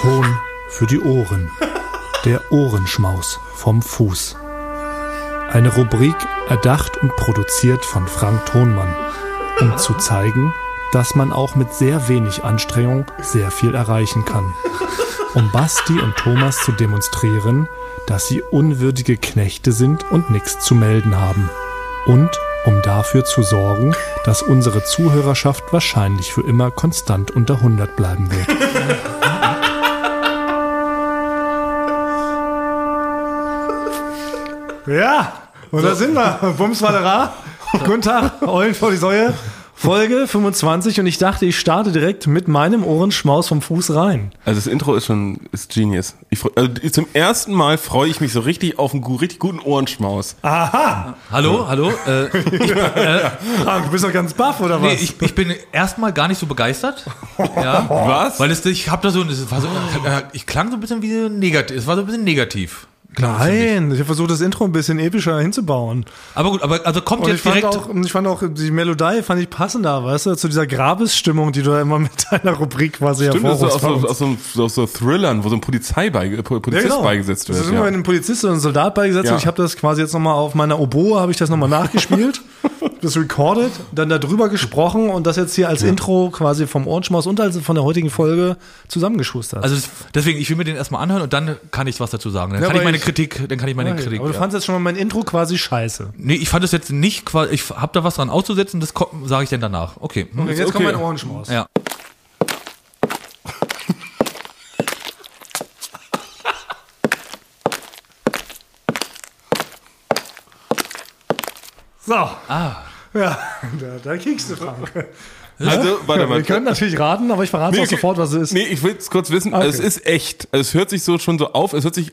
Ton für die Ohren. Der Ohrenschmaus vom Fuß. Eine Rubrik erdacht und produziert von Frank Thonmann, um zu zeigen, dass man auch mit sehr wenig Anstrengung sehr viel erreichen kann. Um Basti und Thomas zu demonstrieren, dass sie unwürdige Knechte sind und nichts zu melden haben. Und um dafür zu sorgen, dass unsere Zuhörerschaft wahrscheinlich für immer konstant unter 100 bleiben wird. Ja, und da sind wir. Bums Valera. Guten Tag, Eulen vor die Säue. Folge 25 und ich dachte, ich starte direkt mit meinem Ohrenschmaus vom Fuß rein. Also das Intro ist schon ist genius. Ich, freu- also zum ersten Mal freue ich mich so richtig auf einen richtig guten Ohrenschmaus. Aha! Hallo, hallo. Äh, Frank, du bist doch ganz baff, oder was? nee, ich, ich bin erstmal gar nicht so begeistert. Ja. Was? Weil es, ich habe da so, es war so, äh, ich klang so ein bisschen wie negativ. Es war so ein bisschen negativ. Nein, ich habe versucht, das Intro ein bisschen epischer hinzubauen. Aber gut, aber also kommt Und ich jetzt fand, direkt. auch, und ich fand auch, die Melodie fand ich passender, weißt du, zu dieser Grabesstimmung, die du da immer mit deiner Rubrik quasi Stimmt, das hervorrufst. aus so, aus, so, aus so Thrillern, wo so ein Polizei bei, äh, Polizist beigesetzt Das wird. ist immer Ja. ein Polizist oder ein Soldat beigesetzt Ja. und ich habe das quasi jetzt nochmal auf meiner Oboe, habe ich das nochmal nachgespielt, das recorded, dann darüber gesprochen und das jetzt hier als Intro quasi vom Ohrenschmaus und also von der heutigen Folge zusammengeschustert. Also das, deswegen, ich will mir den erstmal anhören und dann kann ich was dazu sagen. Dann Ja, kann ich meine ich- Kritik, dann kann ich meine Kritik. aber du ja. fandst jetzt schon mal mein Intro quasi scheiße. Nee, ich fand es jetzt nicht quasi, ich habe da was dran auszusetzen, das sage ich dann danach. Okay. Und jetzt okay. kommt mein Ohrenschmaus. Ja. So. Ah. Ja, da, da kriegst du, Frank. Also, warte mal. Wir können natürlich raten, aber ich verrate Nee, auch sofort, was es ist. Nee, ich will es kurz wissen. Okay. Also, es ist echt. Also, es hört sich so schon so auf. Es hört sich,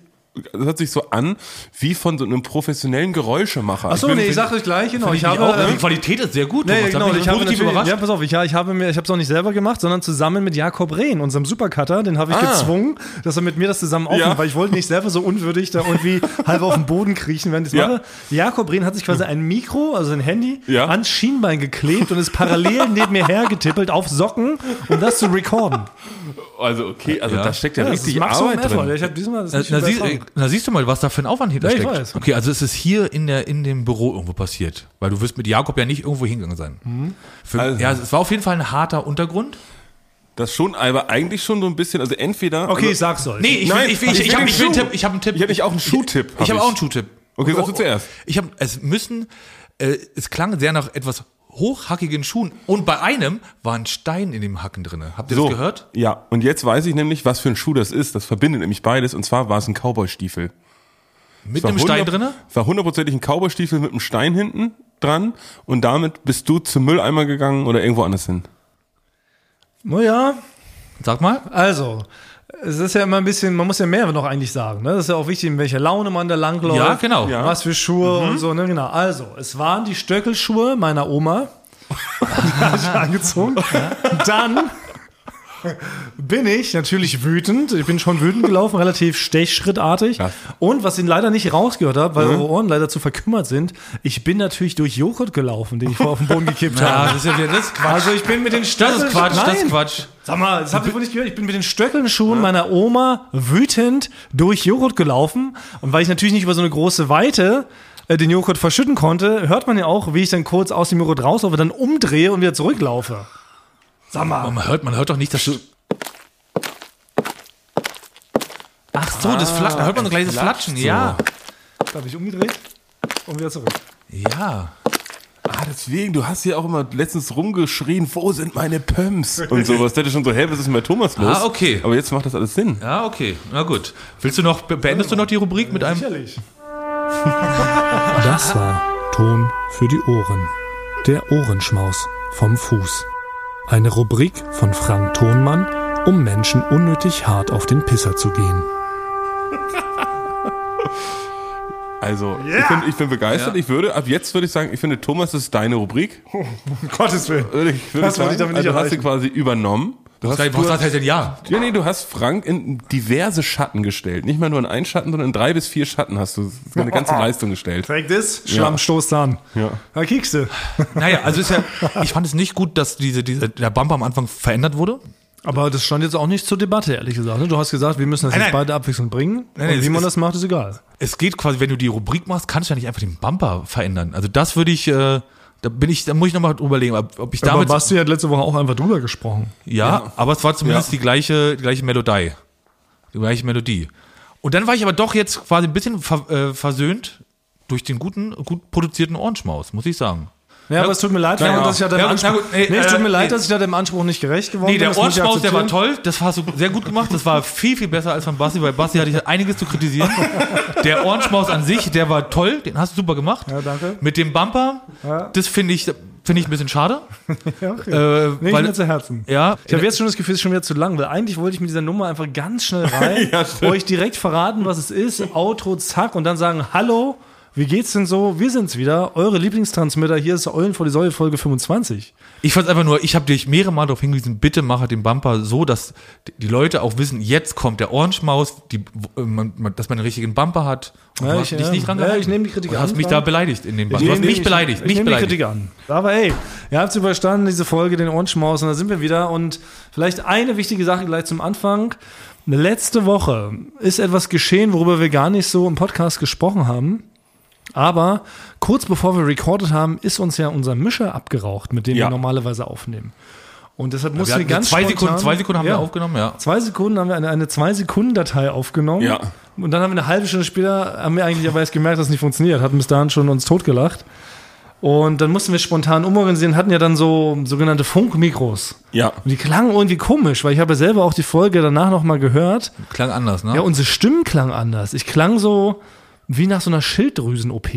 es hört sich so an wie von so einem professionellen Geräuschemacher. Achso, nee, ich sage euch gleich, genau. Ich habe, auch, ähm, die Qualität ist sehr gut. Nee, Thomas, genau, ich habe natürlich, überrascht. ja, pass auf, ich, ja, ich habe mir, ich habe es auch nicht selber gemacht, sondern zusammen mit Jakob Rehn, unserem Supercutter, den habe ich Ah. gezwungen, dass er mit mir das zusammen aufnimmt, Ja. weil ich wollte nicht selber so unwürdig da irgendwie halb auf den Boden kriechen, während ich das Ja. mache. Jakob Rehn hat sich quasi ein Mikro, also ein Handy, Ja. ans Schienbein geklebt und ist parallel neben mir hergetippelt auf Socken, um das zu recorden. Also, okay, also Ja. da steckt ja, das richtig Arbeit Effort. drin. Ich habe diesmal das Na, nicht na, sie, äh, na siehst du mal, was da für ein Aufwand hinter Ja, ich weiß. Okay, also es ist hier in der in dem Büro irgendwo passiert, weil du wirst mit Jakob ja nicht irgendwo hingegangen sein. Mhm. Für, Also- Ja, es war auf jeden Fall ein harter Untergrund. Das schon, aber eigentlich schon so ein bisschen, also entweder. Okay, also, ich sag's euch. Nee, ich, Nein, will, ich, will, ich ich, ich, habe einen. Tipp. Ich habe einen Tipp. Ich hab nicht auch einen Schuhtipp, Ich, hab ich habe auch einen Schuhtipp. Okay, sagst du zuerst. Ich habe, es müssen, äh, es klang sehr nach etwas hochhackigen Schuhen und bei einem war ein Stein in dem Hacken drinne. Habt ihr So, das gehört? Ja, und jetzt weiß ich nämlich, was für ein Schuh das ist. Das verbindet nämlich beides. Und zwar war es ein Cowboy-Stiefel. Mit einem Stein 100 drinne? War hundertprozentig ein Cowboy-Stiefel mit einem Stein hinten dran. Und damit bist du zum Mülleimer gegangen oder irgendwo anders hin. Naja, Sag mal. Also, es ist ja immer ein bisschen, man muss ja mehr noch eigentlich sagen. Ne? Das ist ja auch wichtig, in welcher Laune man da langläuft. Ja, genau. Ja. Was für Schuhe und so, ne? Genau. Also, es waren die Stöckelschuhe meiner Oma. Die habe ich angezogen. Dann bin ich natürlich wütend. Ich bin schon wütend gelaufen, relativ stechschrittartig. Ja. Und was ich leider nicht rausgehört habe, weil eure Ohren leider zu verkümmert sind, ich bin natürlich durch Joghurt gelaufen, den ich vorher auf den Boden gekippt Ja, habe. das ist ja das ist Quatsch. Also ich bin mit den Stöckeln... Das ist Quatsch, das ist Nein. Quatsch. Sag mal, das habt ihr wohl nicht gehört. Ich bin mit den Stöckelschuhen meiner Oma wütend durch Joghurt gelaufen. Und weil ich natürlich nicht über so eine große Weite äh, den Joghurt verschütten konnte, hört man ja auch, wie ich dann kurz aus dem Joghurt rauslaufe, dann umdrehe und wieder zurücklaufe. Sag mal. Man hört, man hört doch nicht, dass du. Ach so, das Flatschen, da hört man so ein kleines flatscht Flatschen, so. ja. Da habe ich umgedreht und wieder zurück. Ja. Ah, deswegen, du hast hier auch immer letztens rumgeschrien, wo sind meine Pumps? Und sowas. Da hätte schon so, hä, was ist denn bei Thomas los? Ah, okay. Aber jetzt macht das alles Sinn. Ja, okay. Na gut. Willst du noch, be- beendest du noch die Rubrik mit einem. Sicherlich. Das war Ton für die Ohren. Der Ohrenschmaus vom Fuß. Eine Rubrik von Frank Thonmann, um Menschen unnötig hart auf den Pisser zu gehen. Also, ich, bin, ich bin begeistert. Ja. Ich würde, ab jetzt würde ich sagen, ich finde, Thomas, das ist deine Rubrik. Um Gottes Willen. Würde ich, würde ich Das wollte ich sagen. damit nicht also, du hast sie erreichen. quasi übernommen. Du hast, du Was hast, heißt denn ja? ja, nee, du hast Frank in diverse Schatten gestellt. Nicht mal nur in einen Schatten, sondern in drei bis vier Schatten hast du eine ganze Leistung gestellt. Trägt es, Schlamm stoßt an. Ja. Da kiekst du. Naja, also ist ja, ich fand es nicht gut, dass diese, diese, der Bumper am Anfang verändert wurde. Aber das stand jetzt auch nicht zur Debatte, ehrlich gesagt. Du hast gesagt, wir müssen das Nein, jetzt nein. beide abwechselnd bringen. Nein, nein, und wie man ist- das macht, ist egal. Es geht quasi, wenn du die Rubrik machst, kannst du ja nicht einfach den Bumper verändern. Also das würde ich, äh, da bin ich, da muss ich nochmal überlegen, ob, ob ich Aber damit. Basti hat letzte Woche auch einfach drüber gesprochen. Ja, aber es war zumindest Ja. die gleiche, die gleiche Melodie. Die gleiche Melodie. Und dann war ich aber doch jetzt quasi ein bisschen ver, äh, versöhnt durch den guten, gut produzierten Ohrenschmaus, muss ich sagen. Ja, aber es tut mir leid, Fernand, dass ich ja deinem Ja, Anspruch, ey, nee, es tut äh, mir leid, nee. dass ich da dem Anspruch nicht gerecht geworden Nee, bin. der muss ich Ohrenschmaus, der war toll, das hast du sehr gut gemacht, das war viel, viel besser als von Basti, weil Basti hatte ich einiges zu kritisieren. der Ohrenschmaus an sich, der war toll, den hast du super gemacht. Ja, danke. Mit dem Bumper, Ja. das finde ich, finde ich ein bisschen schade. Ja, okay. Äh, Nee, weil, mir zu Herzen. ja, Ich habe jetzt schon das Gefühl, es ist schon wieder zu lang, weil eigentlich wollte ich mit dieser Nummer einfach ganz schnell rein, euch direkt verraten, was es ist, Outro, zack, und dann sagen, hallo, wie geht's denn so? Wir sind's wieder, eure Lieblingstransmitter, hier ist Eulen vor die Säule, Folge 25. Ich fand's einfach nur, ich habe dich mehrere Mal darauf hingewiesen, bitte mach halt den Bumper so, dass die Leute auch wissen, jetzt kommt der Ohrenschmaus, die, äh, man, dass man einen richtigen Bumper hat. Und Ja, du ich- hast dich ja. nicht dran Ja, gehalten. ich nehme die Kritik Und hast an, mich da beleidigt in dem Bumper. Du hast mich die- beleidigt, ich, mich ich nehme die beleidigt. Kritik an. Aber ey, ihr habt's überstanden, diese Folge, den Ohrenschmaus, und da sind wir wieder. Und vielleicht eine wichtige Sache gleich zum Anfang. Letzte Woche ist etwas geschehen, worüber wir gar nicht so im Podcast gesprochen haben. Aber kurz bevor wir recorded haben, ist uns ja unser Mischer abgeraucht, mit dem Ja. wir normalerweise aufnehmen. Und deshalb Wir mussten wir, hatten ganz zwei, spontan, Sekunden, zwei Sekunden haben ja, wir aufgenommen, ja. Zwei Sekunden haben wir eine, eine Zwei-Sekunden-Datei aufgenommen. Ja. Und dann haben wir eine halbe Stunde später, haben wir eigentlich aber erst gemerkt, dass es nicht funktioniert, hatten bis dahin schon uns totgelacht. Und dann mussten wir spontan umorganisieren, hatten ja dann so sogenannte Funkmikros. Ja. Und die klangen irgendwie komisch, weil ich habe ja selber auch die Folge danach nochmal gehört. Klang anders, ne? Ja, unsere Stimmen klangen anders. Ich klang so wie nach so einer Schilddrüsen-OP.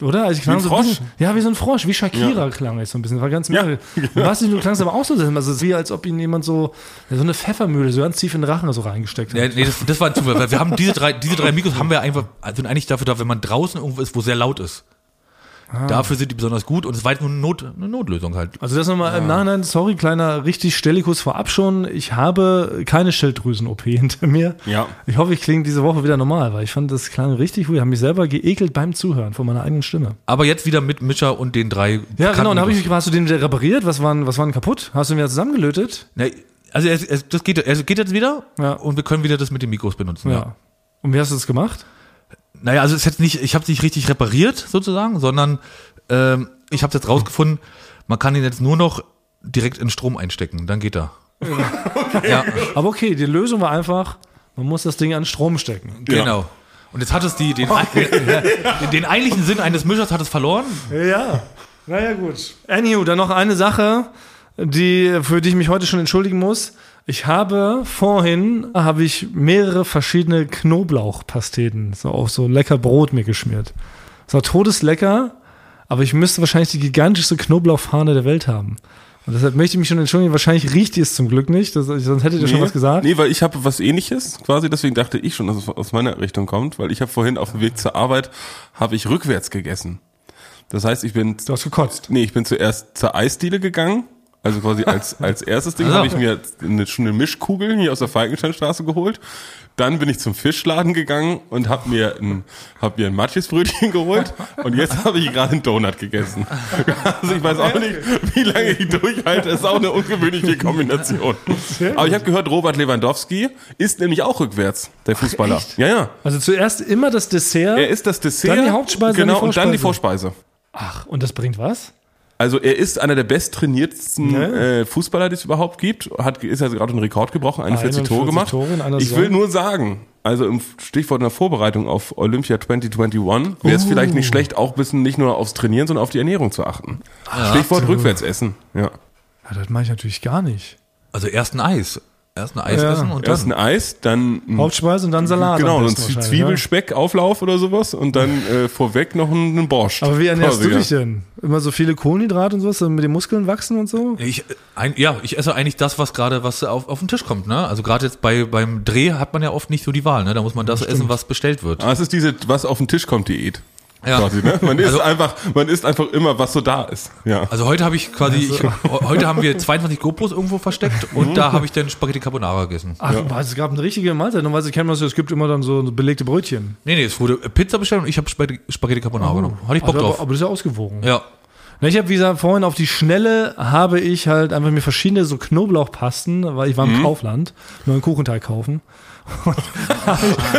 Oder? Also ich klang ein so Frosch? bisschen, ja, wie so ein Frosch, wie Shakira Ja. klang ich so ein bisschen. War ganz Ja, merkwürdig. Und Basti, du klangst aber auch so, also es ist wie als ob ihn jemand so, so eine Pfeffermühle so ganz tief in den Rachen so reingesteckt hat. Ja, nee, das, das war ein Zufall, weil wir haben diese drei, diese drei Mikros haben wir einfach, sind eigentlich dafür da, wenn man draußen irgendwo ist, wo sehr laut ist. Ah. Dafür sind die besonders gut und es war jetzt nur eine, Not, eine Notlösung halt. Also das nochmal im Nachhinein, sorry, kleiner richtig Stellikus vorab schon. Ich habe keine Schilddrüsen-OP hinter mir. Ja. Ich hoffe, ich klinge diese Woche wieder normal, weil ich fand, das klang richtig gut. Ich habe mich selber geekelt beim Zuhören von meiner eigenen Stimme. Aber jetzt wieder mit Mischer und den drei. Ja, genau. Und da habe ich mich, hast du den wieder repariert? Was waren, was waren kaputt? Hast du ihn wieder zusammengelötet? Nee, also es, es, das geht, es geht jetzt wieder Ja. und wir können wieder das mit den Mikros benutzen. Ja. Und wie hast du das gemacht? Naja, also es ist jetzt nicht, ich habe es nicht richtig repariert sozusagen, sondern ähm, ich habe jetzt rausgefunden, man kann ihn jetzt nur noch direkt in Strom einstecken, dann geht er. Ja, Aber okay, die Lösung war einfach, man muss das Ding an Strom stecken. genau. Und jetzt hat es die, den, den, den eigentlichen Sinn eines Mischers hat es verloren. Ja, naja gut. Anywho, dann noch eine Sache, die, für die ich mich heute schon entschuldigen muss. Ich habe vorhin, habe ich mehrere verschiedene Knoblauchpasteten so auf so lecker Brot mir geschmiert. Es war todeslecker, aber ich müsste wahrscheinlich die gigantischste Knoblauchfahne der Welt haben. Und deshalb möchte ich mich schon entschuldigen, wahrscheinlich riecht die es zum Glück nicht, das, sonst hättet ihr schon was gesagt. Nee, weil ich habe was ähnliches quasi, deswegen dachte ich schon, dass es aus meiner Richtung kommt, weil ich habe vorhin auf dem Weg zur Arbeit, habe ich rückwärts gegessen. Das heißt, ich bin, Du hast gekotzt. nee, ich bin zuerst zur Eisdiele gegangen, also quasi als, als erstes Ding Also. habe ich mir eine, schon eine Mischkugel hier aus der Falkensteinstraße geholt. Dann bin ich zum Fischladen gegangen und habe mir ein, hab mir ein Matschisbrötchen geholt und jetzt habe ich gerade einen Donut gegessen. Also ich weiß auch nicht, wie lange ich durchhalte. Das ist auch eine ungewöhnliche Kombination. Aber ich habe gehört, Robert Lewandowski ist nämlich auch rückwärts, der Fußballer. echt? Ja, ja. Also zuerst immer das Dessert. Er ist das Dessert. Dann die Hauptspeise, dann genau, und dann die. Vorspeise. Ach, und das bringt was? Also er ist einer der besttrainiertsten Ne? äh, Fußballer, die es überhaupt gibt. Hat, ist ja gerade einen Rekord gebrochen, 41 Tore 41 gemacht. Tore in einer ich will nur sagen, also im Stichwort einer Vorbereitung auf Olympia 2021 wäre es vielleicht nicht schlecht, auch ein bisschen nicht nur aufs Trainieren, sondern auf die Ernährung zu achten. Stichwort Rückwärtsessen. Ja. Ja, das mache ich natürlich gar nicht. Also erst ein Eis. Erst ein Eis Ja. essen und Erst dann. ein Eis, dann Hauptspeise und dann Salat. genau, am ein besten Zwie- wahrscheinlich, Zwiebelspeck-Auflauf oder sowas und dann äh, vorweg noch einen Borscht. Aber wie ernährst du Quasi, dich ja. denn? Immer so viele Kohlenhydrate und sowas, damit mit den Muskeln wachsen und so? Ich, ein, ja, ich esse eigentlich das, was gerade was auf, auf den Tisch kommt. Ne? Also gerade jetzt bei beim Dreh hat man ja oft nicht so die Wahl. Ne? Da muss man das essen, was bestellt wird. Ah, es ist diese, was auf den Tisch kommt, Diät. Ja. Quasi, ne? Man isst Also- einfach, man isst einfach immer, was so da ist. Ja. Also heute habe ich quasi, ich, heute haben wir 22 GoPros irgendwo versteckt und da habe ich dann Spaghetti Carbonara gegessen. Ach, was, es gab eine richtige Mahlzeit. Normalerweise kennt man es, es gibt immer dann so belegte Brötchen. Nee, nee, es wurde Pizza bestellt und ich habe Spaghetti, Spaghetti Carbonara genommen. Hatte ich Bock Also, drauf. aber, aber das ist ja ausgewogen. ja. Na, ich habe, wie gesagt, vorhin auf die Schnelle habe ich halt einfach mir verschiedene so Knoblauchpasten, weil ich war im Kaufland, nur einen Kuchenteig kaufen. Und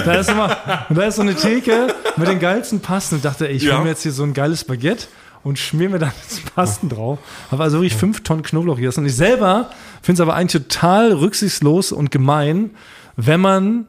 da, ist immer, und da ist so eine Theke mit den geilsten Pasten. Ich dachte, ey, ich Ja. hol mir jetzt hier so ein geiles Baguette und schmier mir dann jetzt Pasten drauf. Habe also wirklich fünf Tonnen Knoblauch gegessen. Und ich selber finde es aber eigentlich total rücksichtslos und gemein, wenn man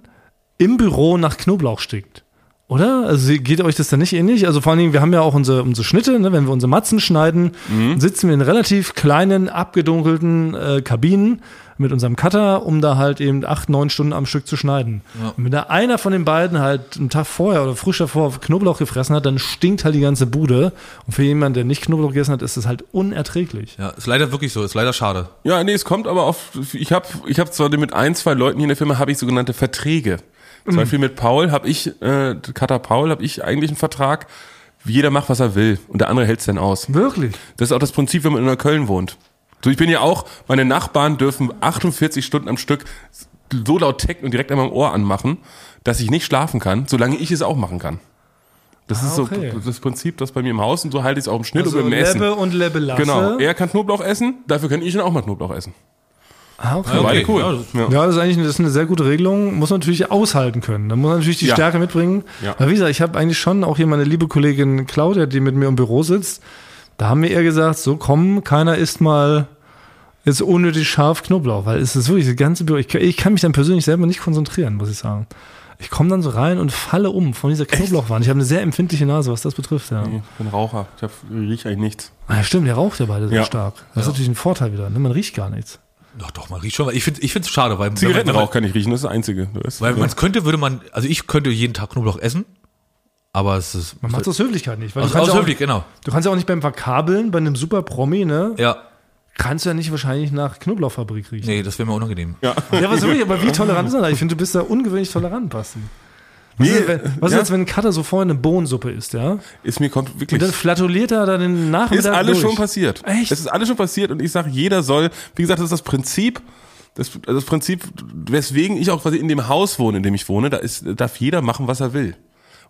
im Büro nach Knoblauch stickt. Oder? Also geht euch das dann nicht ähnlich? Also vor allen Dingen, wir haben ja auch unsere, unsere Schnitte, ne? wenn wir unsere Matzen schneiden, sitzen wir in relativ kleinen, abgedunkelten äh, Kabinen mit unserem Cutter, um da halt eben acht, neun Stunden am Stück zu schneiden. Und wenn da einer von den beiden halt einen Tag vorher oder frisch davor Knoblauch gefressen hat, dann stinkt halt die ganze Bude. Und für jemanden, der nicht Knoblauch gegessen hat, ist das halt unerträglich. Ja, ist leider wirklich so, ist leider schade. Ja, nee, es kommt aber auf, ich habe ich hab zwar mit ein, zwei Leuten hier in der Firma, habe ich sogenannte Verträge. Zum Beispiel mit Paul habe ich, äh, Cutter Paul, habe ich eigentlich einen Vertrag, jeder macht, was er will und der andere hält's dann aus. Wirklich? Das ist auch das Prinzip, wenn man in Neukölln wohnt. So, ich bin ja auch, meine Nachbarn dürfen 48 Stunden am Stück so laut tecken und direkt an meinem Ohr anmachen, dass ich nicht schlafen kann, solange ich es auch machen kann. Das Ah, ist so okay. das Prinzip, das bei mir im Haus und so halte ich es auch im Schnitt Also und beim Essen. Lebbe und Lebbe lasse. Genau. Er kann Knoblauch essen, dafür kann ich dann auch mal Knoblauch essen. Ah, okay. Ja, okay. cool. Ja, das ist eigentlich eine, das ist eine sehr gute Regelung. Muss man natürlich aushalten können. Da muss man natürlich die Ja. Stärke mitbringen. Ja. Aber wie gesagt, ich habe eigentlich schon auch hier meine liebe Kollegin Claudia, die mit mir im Büro sitzt. Da haben wir eher gesagt, so komm, keiner isst mal jetzt unnötig scharf Knoblauch, weil es ist wirklich das ganze Büro. Ich, kann- ich kann mich dann persönlich selber nicht konzentrieren, muss ich sagen. Ich komme dann so rein und falle um von dieser Knoblauchwand. Ich habe eine sehr empfindliche Nase, was das betrifft. Ja. Ich bin Raucher. Ich hab, riech eigentlich nichts. Ah, ja, stimmt, der raucht ja beide sehr Ja. stark. Das ist natürlich ein Vorteil wieder. Ne? Man riecht gar nichts. Doch, doch, man riecht schon. Ich finde ich find's schade, weil Zigarettenrauch kann ich riechen, das ist das Einzige. Das Weil man es könnte, würde man, also ich könnte jeden Tag Knoblauch essen, aber es ist. Man macht es aus Höflichkeit nicht. Weil aus, du, kannst aus ja auch, genau. du kannst ja auch nicht beim Verkabeln bei einem super Promi, ne? Ja, kannst du ja nicht wahrscheinlich nach Knoblauchfabrik riechen. nee, das wäre mir unangenehm. ja. Ja, was wirklich, aber wie tolerant ist er da? Ich finde, du bist da ungewöhnlich tolerant, Basti. Was, Nee, ist, wenn, was ja. ist jetzt, wenn ein Cutter so vorhin eine Bohnensuppe isst, ja? Ist mir kommt Und wirklich. dann flatuliert er da den Nachmittag Ist alles durch. schon passiert. Echt? Es ist alles schon passiert und ich sage, jeder soll, wie gesagt, das ist das Prinzip, das, das Prinzip, weswegen ich auch quasi in dem Haus wohne, in dem ich wohne, da ist, darf jeder machen, was er will.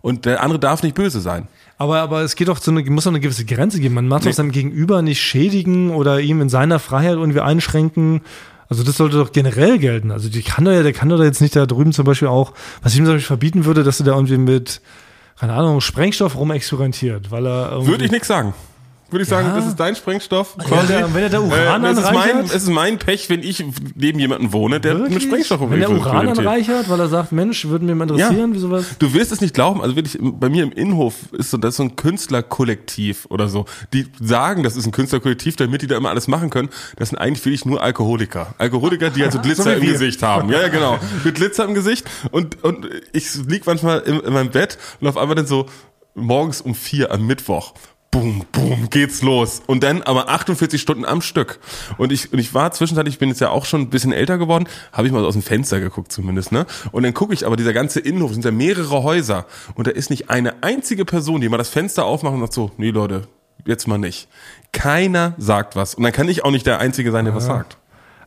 Und der andere darf nicht böse sein. Aber, aber es geht doch so eine, muss doch eine gewisse Grenze geben. Man macht Nee. doch seinem Gegenüber nicht schädigen oder ihm in seiner Freiheit irgendwie einschränken. Also das sollte doch generell gelten. Also die kann doch ja, der kann doch jetzt nicht da drüben zum Beispiel auch, was ich ihm zum Beispiel verbieten würde, dass er da irgendwie mit, keine Ahnung, Sprengstoff rumexperimentiert, weil er Würde ich nichts sagen. Würde ich sagen, Ja. das ist dein Sprengstoff. Wenn der, wenn er da Uran Äh, es, ist mein, es ist mein Pech, wenn ich neben jemanden wohne, der mit wirklich? Sprengstoff wenn er Uran anreichert, weil er sagt, Mensch, würde mich mal interessieren, wie sowas. Du wirst es nicht glauben, also wirklich, bei mir im Innenhof ist so, das ist so ein Künstlerkollektiv oder so. Die sagen, das ist ein Künstlerkollektiv, damit die da immer alles machen können. Das sind eigentlich wirklich nur Alkoholiker. Alkoholiker, die also Glitzer So im. Gesicht haben. Ja, ja, genau. Mit Glitzer im Gesicht. Und, und ich lieg manchmal in, in meinem Bett und auf einmal dann so morgens um vier am Mittwoch. Boom, boom, geht's los. Und dann aber 48 Stunden am Stück. Und ich, und ich war zwischenzeitlich, ich bin jetzt ja auch schon ein bisschen älter geworden, habe ich mal so aus dem Fenster geguckt zumindest, ne? Und dann gucke ich aber, dieser ganze Innenhof, sind ja mehrere Häuser. Und da ist nicht eine einzige Person, die mal das Fenster aufmacht und sagt so, nee Leute, jetzt mal nicht. Keiner sagt was. Und dann kann ich auch nicht der Einzige sein, der was sagt.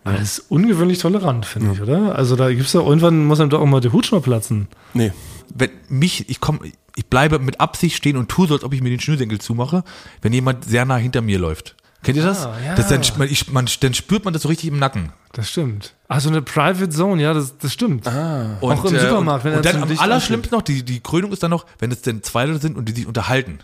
Aber das ist ungewöhnlich tolerant, finde ich, oder? Also da gibt's doch, irgendwann muss einem doch auch mal der Hut schon mal platzen. Nee. Wenn mich, ich komme, ich bleibe mit Absicht stehen und tue so, als ob ich mir den Schnürsenkel zumache, wenn jemand sehr nah hinter mir läuft. Kennt ihr das? Ah, ja. das dann, man, ich, man, dann spürt man das so richtig im Nacken. Das stimmt. Also eine Private Zone, ja, das, das stimmt. Ah. Und, Auch im äh, Supermarkt, und, wenn und dann am allerschlimmsten noch, die, die Krönung ist dann noch, wenn es denn zwei Leute sind und die sich unterhalten.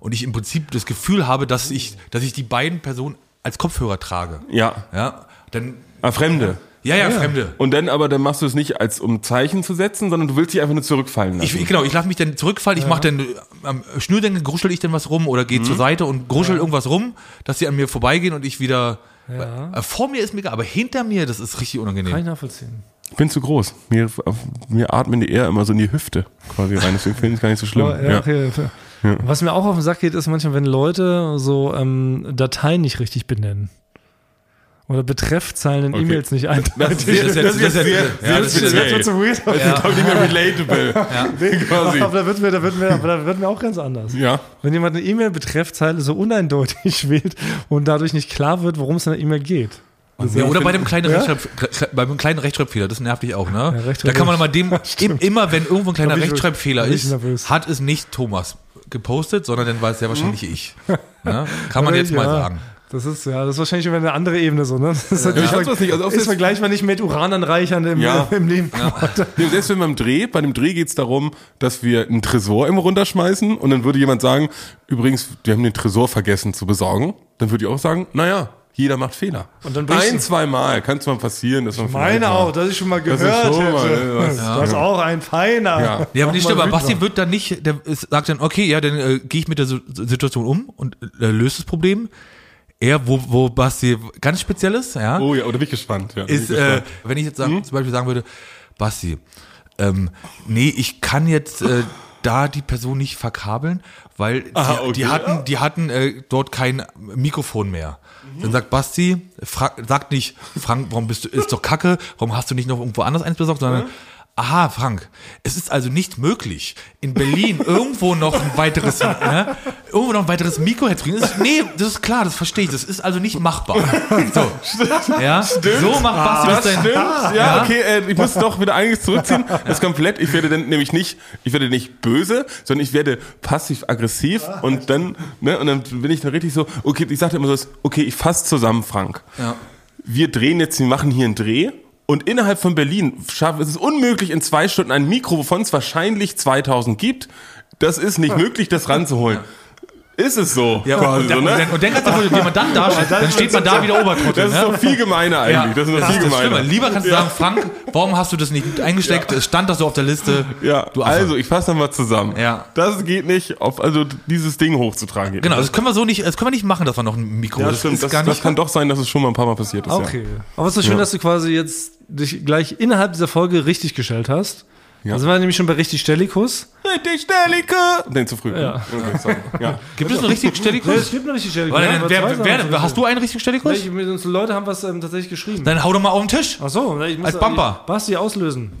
Und ich im Prinzip das Gefühl habe, dass ich, dass ich die beiden Personen als Kopfhörer trage. Ja. Ja, dann, Ah, Fremde. Ja, ja, Fremde. Und dann aber, dann machst du es nicht als um Zeichen zu setzen, sondern du willst dich einfach nur zurückfallen lassen. Ich, genau, ich lasse mich dann zurückfallen, ich mache dann äh, am Schnürdenkel gruschel ich dann was rum oder gehe zur Seite und gruschel irgendwas rum, dass sie an mir vorbeigehen und ich wieder. Äh, vor mir ist mir egal, aber hinter mir, das ist richtig Kann unangenehm. ich nachvollziehen. Ich bin zu groß. Mir, mir atmen die eher immer so in die Hüfte quasi rein. Deswegen finde ich es gar nicht so schlimm. Ja, Ja. okay. Was mir auch auf den Sack geht, ist manchmal, wenn Leute so ähm, Dateien nicht richtig benennen. Oder Betreffzeilen in Okay. E-Mails nicht ein. Das ist, Das ist jetzt- das ist das ist sehr, sehr ja, das ist speziell. wird so weird. Das ist, glaube ich, nicht mehr relatable. Quasi. Aber da wird, mir, da, wird mir, da wird mir auch ganz anders. Ja. Wenn jemand eine E-Mail-Betreffzeile so uneindeutig wählt und dadurch nicht klar wird, worum es in der E-Mail geht. Ja, oder bei dem kleinen, Ja? Rechtschreib, bei einem kleinen Rechtschreibfehler, das nervt dich auch, ne? Rechtschreib- da kann man mal dem, immer wenn irgendwo ein kleiner Rechtschreibfehler ist, nervös. hat es nicht Thomas. gepostet, sondern dann war es sehr wahrscheinlich ich. Ja? Kann man jetzt mal Ja. sagen. Das ist ja, das ist wahrscheinlich immer eine andere Ebene so, ne? Das ist, Ja, natürlich ich weiß was nicht, also ist das- vergleichbar nicht mit Urananreichern im, Ja. im Leben. Nee, selbst wenn beim Dreh, bei dem Dreh geht's darum, dass wir einen Tresor immer runterschmeißen und dann würde jemand sagen, übrigens, wir haben den Tresor vergessen zu besorgen. Dann würde ich auch sagen, naja, jeder macht Fehler. Und dann Ein, du- zwei Mal kann es mal passieren, dass man Meine auch, dass ich schon mal Das gehört ist schon hätte. mal, was- Das ist auch ein Feiner. Ja. Ja, aber nicht aber Basti wird dann nicht, der sagt dann, okay, ja, dann äh, gehe ich mit der Si- Situation um und äh, löse das Problem. Er, wo, wo Basti ganz speziell ist, ja, Oh ja, oder bin ich gespannt. Ja, ist, äh, gespannt. wenn ich jetzt sag, zum Beispiel sagen würde, Basti, ähm, nee, ich kann jetzt äh, da die Person nicht verkabeln, weil die, Ah, okay. die hatten, die hatten äh, dort kein Mikrofon mehr. Dann sagt Basti, fra sagt nicht, Frank, warum bist du, ist doch Kacke, warum hast du nicht noch irgendwo anders eins besorgt, sondern Aha, Frank, es ist also nicht möglich, in Berlin irgendwo noch ein weiteres, ja, irgendwo noch ein weiteres Mikro herzukriegen. Das ist- Nee, das ist klar, das verstehe ich. Das ist also nicht machbar. So, ja, so macht Basti das, Das stimmt. Ja, Ja. okay, äh, ich muss doch wieder einiges zurückziehen. Das ist komplett. Ich werde dann nämlich nicht, ich werde nicht böse, sondern ich werde passiv-aggressiv und dann, ne, und dann bin ich dann richtig so, okay, ich sagte immer so, okay, ich fasse zusammen, Frank. Ja. Wir drehen jetzt, wir machen hier einen Dreh. Und innerhalb von Berlin schaffen es ist unmöglich in zwei Stunden ein Mikro, wovon es wahrscheinlich 2000 gibt. Das ist nicht möglich, das ranzuholen. Ist es so? Ja, quasi und, so, ne? und, dann, und dann kannst du, wenn man dann da steht, dann steht man da wieder Obertrottel. Das ist ne? doch viel gemeiner eigentlich. das ist noch das viel gemeiner. Lieber kannst du sagen, Frank, warum hast du das nicht eingesteckt? Es stand doch so auf der Liste. Ja, Du also ich fasse nochmal zusammen. Ja. Das geht nicht, auf, also dieses Ding hochzutragen geht Genau, nicht. das können wir so nicht, das können wir nicht machen, dass wir noch ein Mikro. Ja, das stimmt. ist Das, gar das nicht. kann doch sein, dass es schon mal ein paar Mal passiert ist. Okay. Aber es ist so schön, dass du quasi jetzt dich gleich innerhalb dieser Folge richtig gestellt hast. Ja. Da sind wir nämlich schon bei richtig Stellikus. Ja. Richtig Stellike! Nein, zu früh. Ja. Okay, sorry. ja. Gibt es einen richtigen Ja, es Stellikus? gibt noch richtig Stellikus. Ja, wer, wer, wer, hast du einen richtigen Stellikus? Ich, mit uns Leute haben was ähm, tatsächlich geschrieben. Dann hau doch mal auf den Tisch. Ach so, ich muss Als Bumper. Basti auslösen.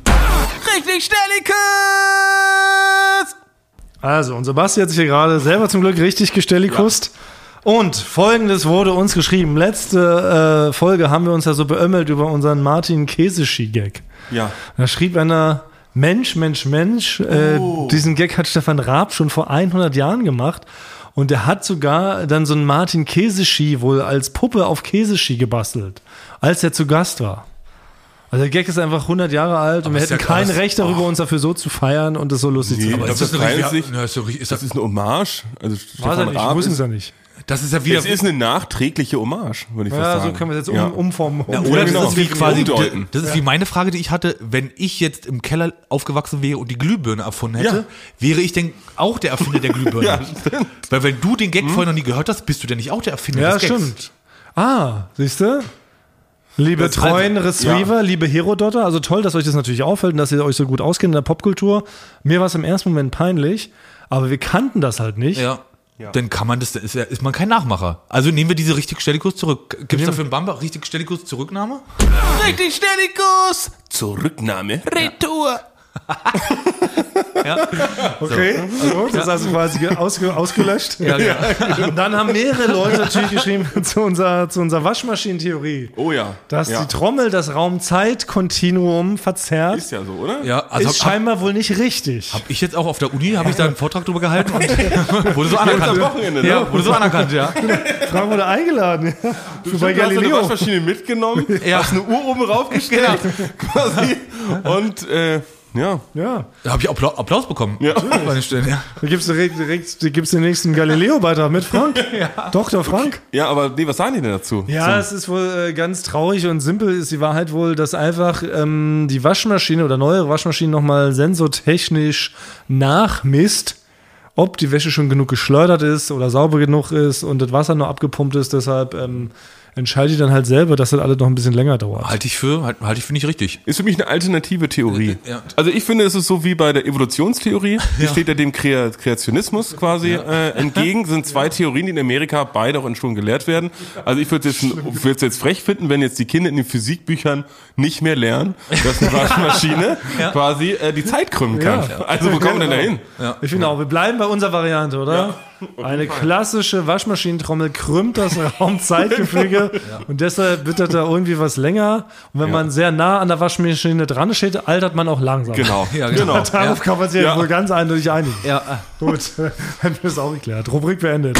Richtig Stellike! Also, unser Basti hat sich hier gerade selber zum Glück richtig gestellikust. Und folgendes wurde uns geschrieben. Letzte äh, Folge haben wir uns ja so beömmelt über unseren Martin Käseschi-Gag. Ja. Da schrieb einer, Mensch, Mensch, Mensch, äh, diesen Gag hat Stefan Raab schon vor 100 Jahren gemacht. Und er hat sogar dann so einen Martin Käseski wohl als Puppe auf Käseski gebastelt, als er zu Gast war. Also der Gag ist einfach 100 Jahre alt und wir hätten ja kein krass. Recht darüber, uns dafür so zu feiern und es so lustig Nee, zu aber machen. das ist eine sich- Ja, ist richtig- ist Das das, ist eine Hommage. Also er Stefan nicht, Raab ist, sie ja nicht. Das ist ja wieder. es ist eine nachträgliche Hommage, würde ich Ja, fast so sagen. können wir es jetzt um, Ja. umformen. Ja, oder genau. das ist wie quasi, Umdeuten. das ist wie meine Frage, die ich hatte, wenn ich jetzt im Keller aufgewachsen wäre und die Glühbirne erfunden hätte, Ja. wäre ich denn auch der Erfinder der Glühbirne? Ja, stimmt. Weil wenn du den Gag vorher noch nie gehört hast, bist du denn nicht auch der Erfinder ja, des Gags? stimmt. Ah, siehst du? Liebe Das- treuen also, Receiver, liebe Herodotter, also toll, dass euch das natürlich auffällt und dass ihr euch so gut auskennt in der Popkultur. Mir war es im ersten Moment peinlich, aber wir kannten das halt nicht. Ja. Dann kann man das, ist, ja- ist man kein Nachmacher. Also nehmen wir diese richtig Stellikus zurück. Gibt es dafür einen Bamba? Richtig Stellikus Zurücknahme? Richtig Stellikus! Zurücknahme. Retour. Okay, also, das ist also quasi ge- ausge, ausgelöscht. Ja, ja. Und dann haben mehrere Leute natürlich geschrieben zu unserer, zu unserer Waschmaschinentheorie, Oh ja. dass ja. die Trommel das Raum-Zeit-Kontinuum verzerrt. Ist ja so, oder? Ja, also ist hab, hab scheinbar wohl nicht richtig. ich jetzt auch auf der Uni, habe ich da einen Vortrag drüber gehalten und wurde so anerkannt. Wochenende, ne? Ja, wurde so anerkannt, ja. Frank wurde eingeladen. Ja. Für bei Du hast eine Galileo. Waschmaschine mitgenommen, Ja. hast eine Uhr oben raufgestellt, quasi. Und äh, ja. Ja. Da habe ich Applaus, Applaus bekommen. Ja. Den Stellen, ja. Da gibt's direkt, direkt da gibt's den nächsten Galileo-Beitrag mit Frank. Dr. Frank. Ja, aber nee, was sagen die denn dazu? Ja, es ist wohl äh, ganz traurig und simpel ist die Wahrheit wohl, dass einfach ähm, die Waschmaschine oder neuere Waschmaschinen nochmal sensotechnisch nachmisst, ob die Wäsche schon genug geschleudert ist oder sauber genug ist und das Wasser nur abgepumpt ist. Deshalb ähm, entscheidet die dann halt selber, dass das alles noch ein bisschen länger dauert. Halte ich für, halte halt ich für nicht richtig. Ist für mich eine alternative Theorie. Ja. Also ich finde, es ist so wie bei der Evolutionstheorie. Die steht ja dem Krea Kreationismus quasi äh, entgegen. Sind zwei Theorien, die in Amerika beide auch in Schulen gelehrt werden. Also ich würde es jetzt, ich würde es jetzt frech finden, wenn jetzt die Kinder in den Physikbüchern nicht mehr lernen, dass eine Waschmaschine quasi äh, die Zeit krümmen kann. Ja. Also wo kommen wir denn da hin? Ich finde auch, wir bleiben bei unserer Variante, oder? Eine klassische Waschmaschinentrommel krümmt das Raumzeitgefüge und deshalb wird das da irgendwie was länger. Und wenn Ja. man sehr nah an der Waschmaschine dran steht, altert man auch langsam. Genau. Ja, genau. genau. Darauf kann man sich ja. Ja. wohl ganz eindeutig einigen. Ja, Gut, haben wir das auch geklärt. Rubrik beendet.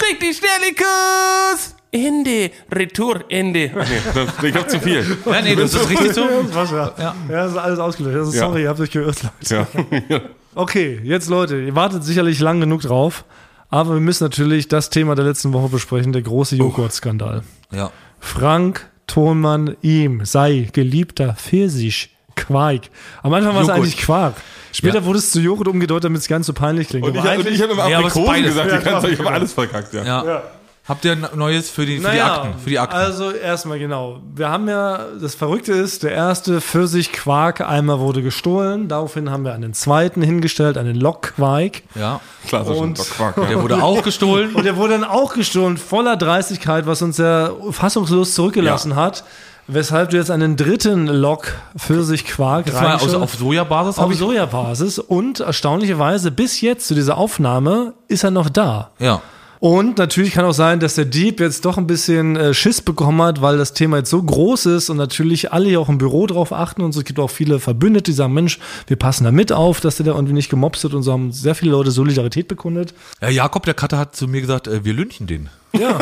Richtig Sterlikus! Ende. Retour, Ende. Nee, das, ich hab zu viel. ja nee, das ist richtig so. Das war's, ja. Ja. das ist alles ausgelöst. Also, Ja. sorry, ihr habt euch geirrt, Leute. Ja. Okay, jetzt Leute, ihr wartet sicherlich lang genug drauf. Aber wir müssen natürlich das Thema der letzten Woche besprechen, der große Joghurtskandal. Ja. Frank Thonmann ihm sei geliebter Pfirsich Quark. Am Anfang war es eigentlich Quark. Später Ja. wurde es zu Joghurt umgedeutet, damit es ganz so peinlich klingt. Und ich, Aber hab- und ich habe immer Ja, ist Aprikosen beides. gesagt, Ja, die ganze Zeit, ich habe alles verkackt, ja. Ja. Habt ihr ein Neues für die, für die Akten? Für die Akten. Also erstmal genau. Wir haben ja, das Verrückte ist, der erste Pfirsich-Quark-Eimer wurde gestohlen. Daraufhin haben wir einen zweiten hingestellt, einen Lokquark. ja. Klassisch. Und- Quark, ja. Der wurde auch gestohlen. Und der wurde dann auch gestohlen, voller Dreistigkeit, was uns ja fassungslos zurückgelassen hat. Weshalb du jetzt einen dritten Lok Pfirsich-Quark reinstellst. auf Sojabasis. auf Sojabasis und erstaunlicherweise bis jetzt zu dieser Aufnahme ist er noch da. Ja. Und natürlich kann auch sein, dass der Dieb jetzt doch ein bisschen äh, Schiss bekommen hat, weil das Thema jetzt so groß ist und natürlich alle hier auch im Büro drauf achten und so. Es gibt auch viele Verbündete, die sagen, Mensch, wir passen da mit auf, dass der da irgendwie nicht gemobst wird und so haben sehr viele Leute Solidarität bekundet. ja. Jakob, der Cutter, hat zu mir gesagt, äh, wir lynchen den. Ja,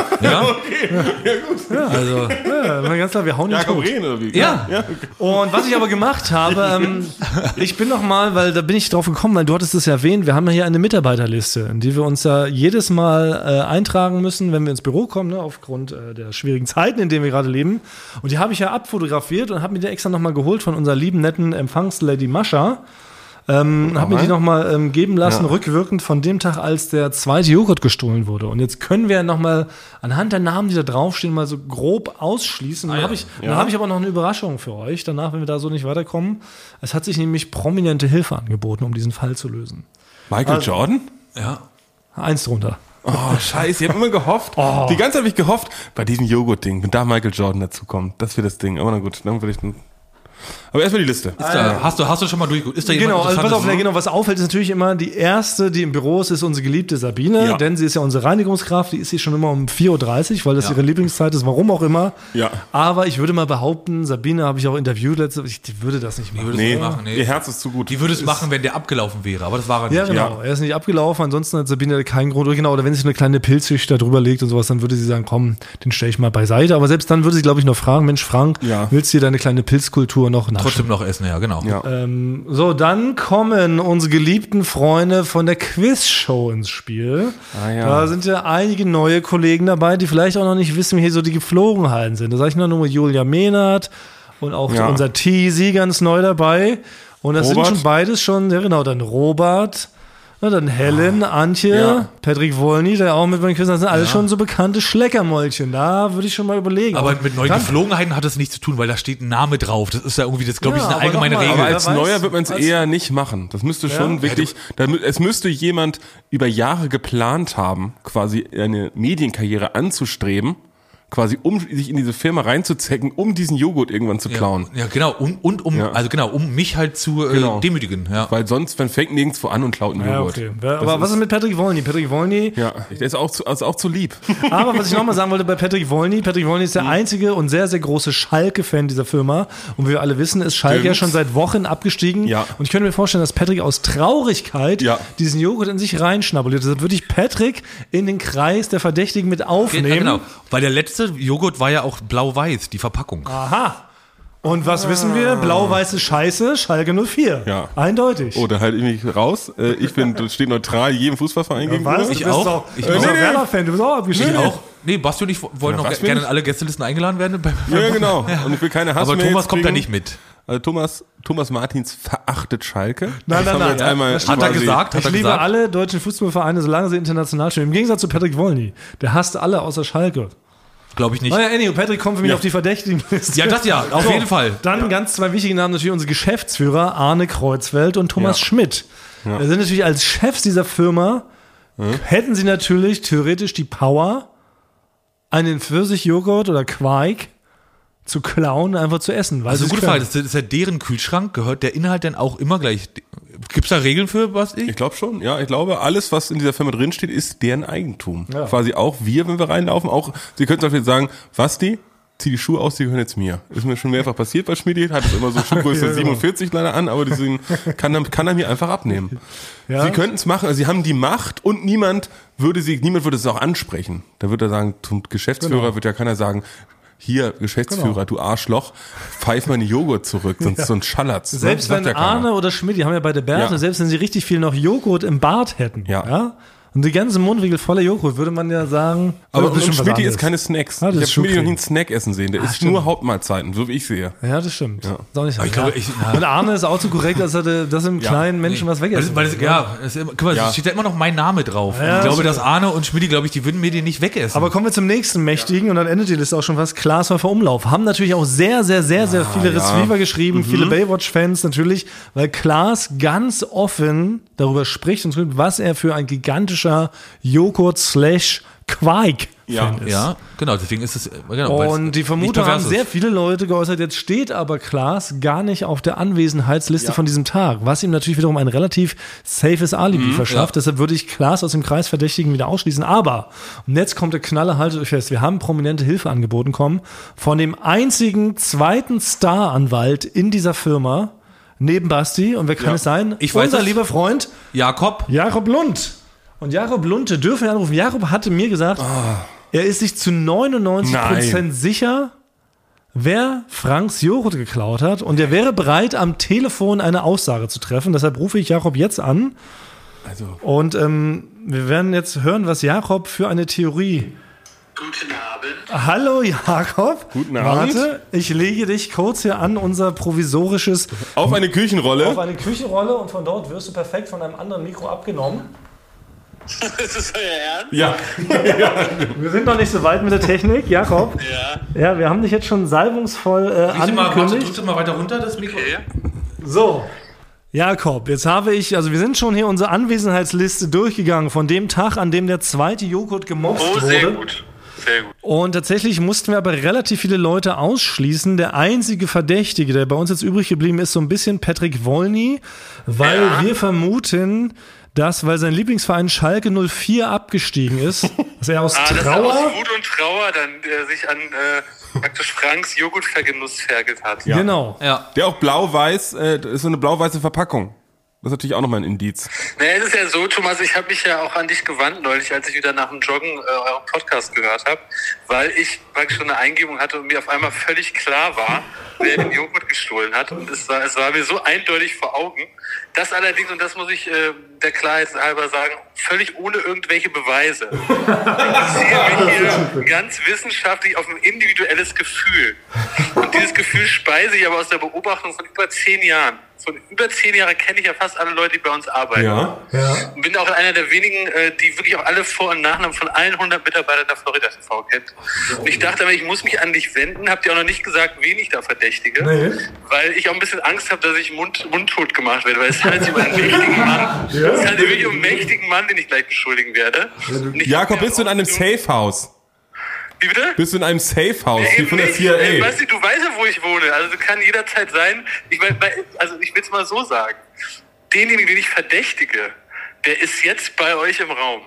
Ja. Also, ja mal ganz klar, wir hauen Jakob tot. Rehn oder wie? Ja. ja. Und was ich aber gemacht habe, ähm, ich bin noch mal, weil da bin ich drauf gekommen, weil du hattest es ja erwähnt, wir haben ja hier eine Mitarbeiterliste, in die wir uns ja jedes Mal äh, eintragen müssen, wenn wir ins Büro kommen, ne, aufgrund äh, der schwierigen Zeiten, in denen wir gerade leben. Und die habe ich ja abfotografiert und habe mir die extra noch mal geholt von unserer lieben, netten Empfangslady Mascha. Ähm, habe mir die nochmal ähm, geben lassen, Ja. rückwirkend von dem Tag, als der zweite Joghurt gestohlen wurde. Und jetzt können wir nochmal anhand der Namen, die da draufstehen, mal so grob ausschließen. Dann Ah, ja. habe ich, dann hab ich aber noch eine Überraschung für euch, danach, wenn wir da so nicht weiterkommen. Es hat sich nämlich prominente Hilfe angeboten, um diesen Fall zu lösen. Michael Jordan? ja. Eins drunter. Oh, scheiße, ich habe immer gehofft. Oh. Die ganze Zeit habe ich gehofft, bei diesem Joghurt-Ding, wenn da Michael Jordan dazukommt, das wird das Ding. Aber na gut, dann würde ich dann. Aber erstmal die Liste. Ist da, hast, du, hast du schon mal durchgeguckt? Ist da jemand Genau, also pass auf, ja, genau, was auffällt, ist natürlich immer, die erste, die im Büro ist, ist unsere geliebte Sabine, Ja. denn sie ist ja unsere Reinigungskraft, die ist hier schon immer um 4.30 Uhr, weil das Ja. ihre Lieblingszeit ist, warum auch immer. Ja. Aber ich würde mal behaupten, Sabine habe ich auch interviewt letzte, ich die würde das nicht Die machen. würde Nee, machen, nee. ihr Herz ist zu gut. Die würde es machen, wenn der abgelaufen wäre, aber das war er nicht. Ja, genau. Ja. Er ist nicht abgelaufen. Ansonsten hat Sabine keinen Grund. Oder Genau, oder wenn sich eine kleine Pilzschicht da drüber legt und sowas, dann würde sie sagen, komm, den stelle ich mal beiseite. Aber selbst dann würde sie, glaube ich, noch fragen, Mensch, Frank, Ja. willst du dir deine kleine Pilzkultur noch naschen? Trotzdem noch essen, ja, genau. Ja. Ähm, so, dann kommen unsere geliebten Freunde von der Quizshow ins Spiel. Ah, ja. Da sind ja einige neue Kollegen dabei, die vielleicht auch noch nicht wissen, wie hier so die Geflogenheiten sind. Da sage ich nur nur Julia Mehnert und auch Ja. unser Teasy ganz neu dabei. Und das Robert. sind schon beides schon, ja genau, dann Robert, na, dann Helen, Antje, Ja. Patrick Wolny, der auch mit beim Quiz, das sind alles schon so bekannte Schleckermäulchen. Da würde ich schon mal überlegen. Aber mit neuen Geflogenheiten hat das nichts zu tun, weil da steht ein Name drauf. Das ist ja irgendwie, das glaube ich, Ja, ist eine allgemeine nochmal, Regel. Aber als weiß, Neuer wird man es eher nicht machen. Das müsste schon wirklich, da mü- es müsste jemand über Jahre geplant haben, quasi eine Medienkarriere anzustreben, quasi um sich in diese Firma reinzuzecken, um diesen Joghurt irgendwann zu klauen. Ja, genau. Und, und um, Ja. also genau, um mich halt zu äh, Genau. demütigen. Ja. Weil sonst, man fängt nirgendwo an und klaut einen ja, Joghurt. okay. Das Aber was ist mit Patrick Wolny? Patrick Wolny Ja, der ist auch zu, also auch zu lieb. Aber was ich nochmal sagen wollte bei Patrick Wolny, Patrick Wolny Mhm. ist der einzige und sehr, sehr große Schalke-Fan dieser Firma. Und wie wir alle wissen, ist Schalke Stimmt. ja schon seit Wochen abgestiegen. Ja. Und ich könnte mir vorstellen, dass Patrick aus Traurigkeit Ja. diesen Joghurt in sich reinschnabuliert. Deshalb würde ich Patrick in den Kreis der Verdächtigen mit aufnehmen. Ja, genau. Weil der letzte Joghurt war ja auch blau-weiß, die Verpackung. Aha. Und was wissen wir? Blau-weiße Scheiße, Schalke 04. Ja. Eindeutig. Oder halt irgendwie raus. Äh, Ich bin, stehe neutral jedem Fußballverein gegenüber. Was? Ich du bist auch. Doch, Ich du bist auch. doch Werder-Fan, du bist auch abgestiegen. Ich auch. Nee, Basti und ich wollen noch was gerne bin in ich? alle Gästelisten eingeladen werden. Ja, ja, genau. Und ich will keine Hass Aber Thomas kommt da nicht mit. Also Thomas, Thomas Martins verachtet Schalke. Nein, Das nein, haben wir nein, jetzt einmal das Hat er quasi- gesagt? Hat Ich er liebe gesagt? alle deutschen Fußballvereine, solange sie international stehen. Im Gegensatz zu Patrick Wolny. Der hasst alle außer Schalke. Glaube ich nicht. Naja, anyway, Patrick kommt für mich Ja. auf die Verdächtigenliste. Ja, das ja, auf So, jeden Fall. Dann ganz zwei wichtige Namen natürlich unsere Geschäftsführer Arne Kreuzfeld und Thomas Ja. Schmidt. Wir sind natürlich als Chefs dieser Firma, hätten sie natürlich theoretisch die Power, einen Pfirsichjoghurt oder Quark zu klauen, einfach zu essen. Weil Also gute. Frage, das ist ja deren Kühlschrank, gehört der Inhalt denn auch immer gleich Gibt's da Regeln für, Basti? Ich glaube schon, ja. Ich glaube, alles, was in dieser Firma drinsteht, ist deren Eigentum. Quasi auch wir, wenn wir reinlaufen, auch, Sie können zum Beispiel sagen, Basti, zieh die Schuhe aus, die gehören jetzt mir. Ist mir schon mehrfach passiert bei Schmiedi, hat es immer so Schuhgröße Ja, genau. 47 leider an, aber deswegen kann, er- kann er mir einfach abnehmen. Sie könnten es machen, also sie haben die Macht und niemand würde sie, niemand würde es auch ansprechen. Da würde er sagen, zum Geschäftsführer Genau. wird ja keiner sagen, hier, Geschäftsführer, du Arschloch, pfeif meine Joghurt zurück, sonst, sonst schallert's. ne? Selbst wenn ja. Arne oder Schmidt, die haben ja beide Bärte, Ja. selbst wenn sie richtig viel noch Joghurt im Bart hätten, Ja. Und die ganze Mundwinkel voller Joghurt, würde man ja sagen, Aber das ist und was Schmidt isst keine Snacks. Ah, das ich ist habe Schmidt noch nie einen Snack essen sehen. Der isst stimmt. nur Hauptmahlzeiten, so wie ich sehe. Ja, das stimmt. Ist auch nicht so. ich glaube, ja. ich- ja. Und Arne ist auch so korrekt, dass er dass im kleinen Menschen was Weil, wegessen das- weil das, will. ja, das ist immer, guck mal, Ja. es steht da immer noch mein Name drauf. Ja, ich glaube, stimmt. dass Arne und Schmidt, glaube ich, die würden mir den nicht wegessen. Aber kommen wir zum nächsten Mächtigen und dann endet die Liste auch schon fast. Glashäufer Umlauf. Haben natürlich auch sehr, sehr, sehr, sehr viele ja. Receiver geschrieben, viele Baywatch-Fans natürlich, weil Klaas ganz offen darüber spricht und schreibt, was er für ein gigantischer Joghurt slash Quark Ja. ist. ja, genau, deswegen ist es, äh, genau, Und die Vermutung haben sehr viele Leute geäußert, jetzt steht aber Klaas gar nicht auf der Anwesenheitsliste von diesem Tag, was ihm natürlich wiederum ein relativ safes Alibi verschafft. ja. Deshalb würde ich Klaas aus dem Kreis Verdächtigen wieder ausschließen. Aber, und jetzt kommt der Knaller, haltet euch fest, wir haben prominente Hilfe angeboten kommen von dem einzigen zweiten Staranwalt in dieser Firma, neben Basti. Und wer kann Ja. es sein? Ich weiß Unser es. lieber Freund Jakob, Jakob Lund. Und Jakob Lunte dürfen wir anrufen. Jakob hatte mir gesagt, er ist sich zu 99% Nein. sicher, wer Franks Joghurt geklaut hat. Und er wäre bereit, am Telefon eine Aussage zu treffen. Deshalb rufe ich Jakob jetzt an. Also, Und ähm, wir werden jetzt hören, was Jakob für eine Theorie. Guten Abend. Hallo Jakob. Guten Abend. Warte, ich lege dich kurz hier an unser provisorisches auf eine Küchenrolle. auf eine Küchenrolle und von dort wirst du perfekt von einem anderen Mikro abgenommen. Das ist euer Ernst? ja. Wir sind noch nicht so weit mit der Technik, Jakob. Ja. Ja, wir haben dich jetzt schon salbungsvoll äh, du mal, warte, angekündigt. drückst du mal weiter runter, das Mikro. Okay. So. Jakob, jetzt habe ich, also wir sind schon hier unsere Anwesenheitsliste durchgegangen von dem Tag, an dem der zweite Joghurt gemobst Oh, wurde. sehr gut. Sehr gut. Und tatsächlich mussten wir aber relativ viele Leute ausschließen. Der einzige Verdächtige, der bei uns jetzt übrig geblieben ist, so ein bisschen Patrick Wolny, weil Ja. wir vermuten, dass, weil sein Lieblingsverein Schalke 04 abgestiegen ist, dass er aus Ah, dass er Trauer aus Wut und Trauer dann äh, sich an äh, praktisch Franks Joghurtvergenuss vergelt hat. Ja. Genau. Ja. Der auch blau-weiß, äh, ist so eine blau-weiße Verpackung. Das ist natürlich auch nochmal ein Indiz. Naja, es ist ja so, Thomas, ich habe mich ja auch an dich gewandt neulich, als ich wieder nach dem Joggen äh, euren Podcast gehört habe, weil ich praktisch schon eine Eingebung hatte und mir auf einmal völlig klar war, wer den Joghurt gestohlen hat. Und es war, es war mir so eindeutig vor Augen. Das allerdings, und das muss ich äh, der Klarheit halber sagen, völlig ohne irgendwelche Beweise. Ich beziehe mich hier ganz wissenschaftlich auf ein individuelles Gefühl. Dieses Gefühl speise ich aber aus der Beobachtung von über zehn Jahren. Von über zehn Jahren kenne ich ja fast alle Leute, die bei uns arbeiten. Ja. Ja. Und bin auch einer der wenigen, äh, die wirklich auch alle Vor- und Nachnamen von allen 100 Mitarbeitern der Florida TV kennt. Und ich dachte aber, ich muss mich an dich wenden. Habt ihr auch noch nicht gesagt, wen ich da verdächtige? Nee. Weil ich auch ein bisschen Angst habe, dass ich mund, mundtot gemacht werde. Weil es handelt sich um einen mächtigen Mann. Es handelt sich wirklich um einen mächtigen Mann, den ich gleich beschuldigen werde. Jakob, hab bist du in einem ausgesucht- Safe-House? Wie bitte? Bist du in einem Safe-House, wie Eben von der nicht. Ey, CIA? Weißt du, du weißt ja, wo ich wohne. Also kann jederzeit sein. Ich mein, also ich will es mal so sagen. Denjenigen, den ich verdächtige, der ist jetzt bei euch im Raum.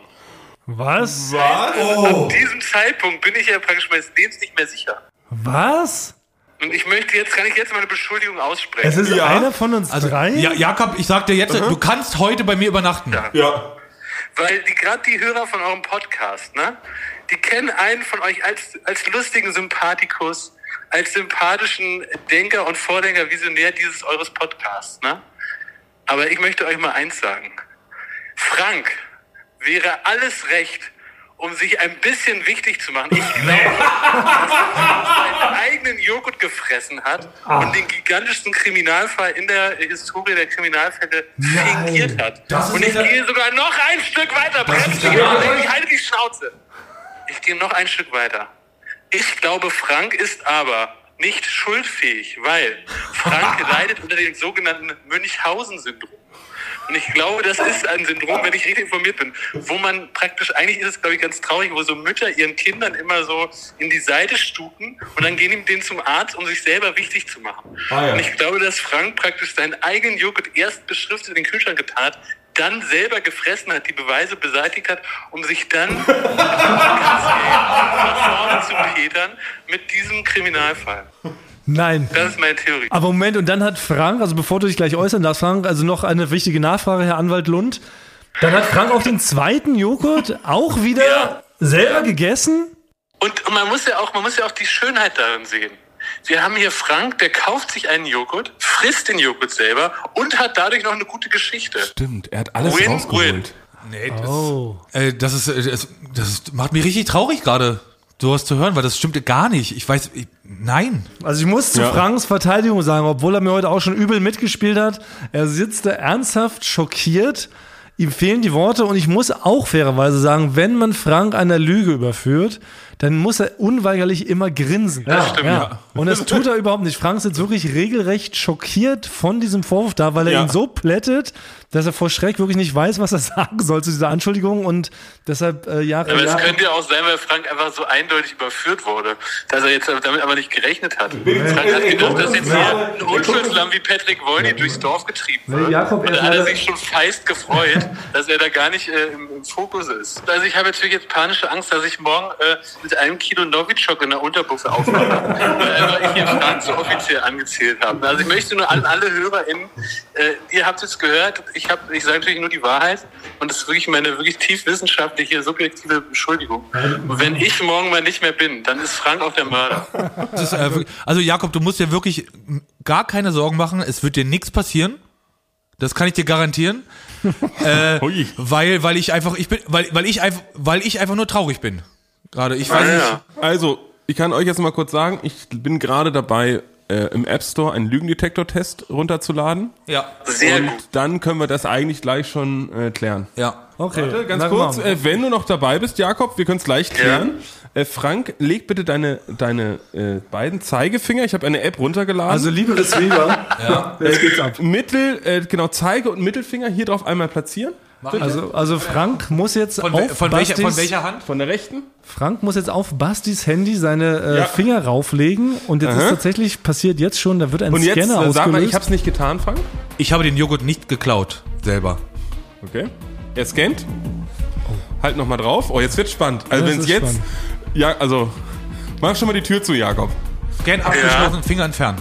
Was? Ab diesem Zeitpunkt bin ich ja praktisch meines Lebens nicht mehr sicher. Was? Und ich möchte jetzt, kann ich jetzt meine Beschuldigung aussprechen? Es ist Ja. einer von uns Also, drei? ja, Jakob, ich sag dir jetzt, du kannst heute bei mir übernachten. Ja. Ja. Weil die gerade die Hörer von eurem Podcast, ne, die kennen einen von euch als, als lustigen Sympathikus, als sympathischen Denker und Vordenker, Visionär dieses eures Podcasts, ne? Aber ich möchte euch mal eins sagen. Frank wäre alles recht, um sich ein bisschen wichtig zu machen. Ich glaube, dass er seinen eigenen Joghurt gefressen hat und den gigantischsten Kriminalfall in der Historie der Kriminalfälle fingiert hat. Und ich gehe sogar noch ein Stück weiter. Mal, ich halte die Schnauze. Ich gehe noch ein Stück weiter. Ich glaube, Frank ist aber nicht schuldfähig, weil Frank leidet unter dem sogenannten Münchhausen-Syndrom. Und ich glaube, das ist ein Syndrom, wenn ich richtig informiert bin, wo man praktisch, eigentlich ist es, glaube ich, ganz traurig, wo so Mütter ihren Kindern immer so in die Seite stuken und dann gehen ihm den zum Arzt, um sich selber wichtig zu machen. Und ich glaube, dass Frank praktisch seinen eigenen Joghurt erst beschriftet in den Kühlschrank getan hat, dann selber gefressen hat, die Beweise beseitigt hat, um sich dann nach vorne zu petern mit diesem Kriminalfall. Nein. Das ist meine Theorie. Aber Moment, und dann hat Frank, also bevor du dich gleich äußern darfst, Frank, also noch eine wichtige Nachfrage, Herr Anwalt Lund. Dann hat Frank auch den zweiten Joghurt auch wieder Ja. selber gegessen? Und, und man muss ja auch, man muss ja auch die Schönheit darin sehen. Wir haben hier Frank, der kauft sich einen Joghurt, frisst den Joghurt selber und hat dadurch noch eine gute Geschichte. Stimmt, er hat alles Win-win. rausgeholt. Nee, das, Oh. äh, das ist, äh, das, das macht mich richtig traurig gerade, sowas zu hören, weil das stimmte gar nicht. Ich weiß, ich, nein. Also ich muss zu Ja. Franks Verteidigung sagen, obwohl er mir heute auch schon übel mitgespielt hat, er sitzt da ernsthaft schockiert, ihm fehlen die Worte und ich muss auch fairerweise sagen, wenn man Frank einer Lüge überführt, dann muss er unweigerlich immer grinsen. Das stimmt, ja. Und das tut er überhaupt nicht. Frank sitzt wirklich regelrecht schockiert von diesem Vorwurf da, weil er Ja. ihn so plättet, dass er vor Schreck wirklich nicht weiß, was er sagen soll zu dieser Anschuldigung und deshalb äh, Jahre, Aber es Jahre könnte ja auch sein, weil Frank einfach so eindeutig überführt wurde, dass er jetzt damit aber nicht gerechnet hat. Frank hat gedacht, dass jetzt hier ein Unschuldslamm wie Patrick Wolny durchs Dorf getrieben wird. Jakob, Und er da hat er sich schon feist gefreut, dass er da gar nicht äh, im, im Fokus ist. Also ich habe natürlich jetzt panische Angst, dass ich morgen äh, mit einem Kilo Novichok in der Unterbuchse aufwache, weil ich hier Frank so offiziell angezählt habe. Also ich möchte nur an alle HörerInnen, äh, ihr habt es gehört, ich, hab, ich sage natürlich nur die Wahrheit und das ist wirklich meine wirklich tief wissenschaftliche, subjektive Beschuldigung. Und wenn ich morgen mal nicht mehr bin, dann ist Frank auch der Mörder. Das ist, äh, also Jakob, du musst dir wirklich gar keine Sorgen machen. Es wird dir nichts passieren. Das kann ich dir garantieren. äh, weil, weil ich einfach, ich bin, weil, weil ich einfach, weil ich einfach nur traurig bin. Gerade, ich weiß Ah, nicht. ja. Also, ich kann euch jetzt mal kurz sagen, ich bin gerade dabei, äh, im App Store einen Lügendetektor-Test runterzuladen. Ja, Sehr und gut. dann können wir das eigentlich gleich schon äh, klären. ja. Okay, Warte, ganz na, kurz, äh, wenn du noch dabei bist, Jakob, wir können es gleich klären. Äh, Frank, leg bitte deine, deine äh, beiden Zeigefinger, ich habe eine App runtergeladen. Also liebe Receiver, jetzt geht's ab. Mittel, äh, genau, Zeige und Mittelfinger hier drauf einmal platzieren. Also, also Frank muss jetzt Von, auf von, welcher, Bastis, von welcher Hand? Von der rechten. Frank muss jetzt auf Bastis Handy seine äh, Ja. Finger rauflegen und jetzt Aha. ist tatsächlich passiert jetzt schon, da wird ein Und jetzt, Scanner äh, sag mal, ausgelöst. ich hab's nicht getan, Frank. Ich habe den Joghurt nicht geklaut, selber. Okay. Er scannt. Halt nochmal drauf. Oh, jetzt wird's spannend. Also wenn's ist jetzt. spannend. Ja, also. Mach schon mal die Tür zu, Jakob. Scan abgeschlossen, Finger entfernen.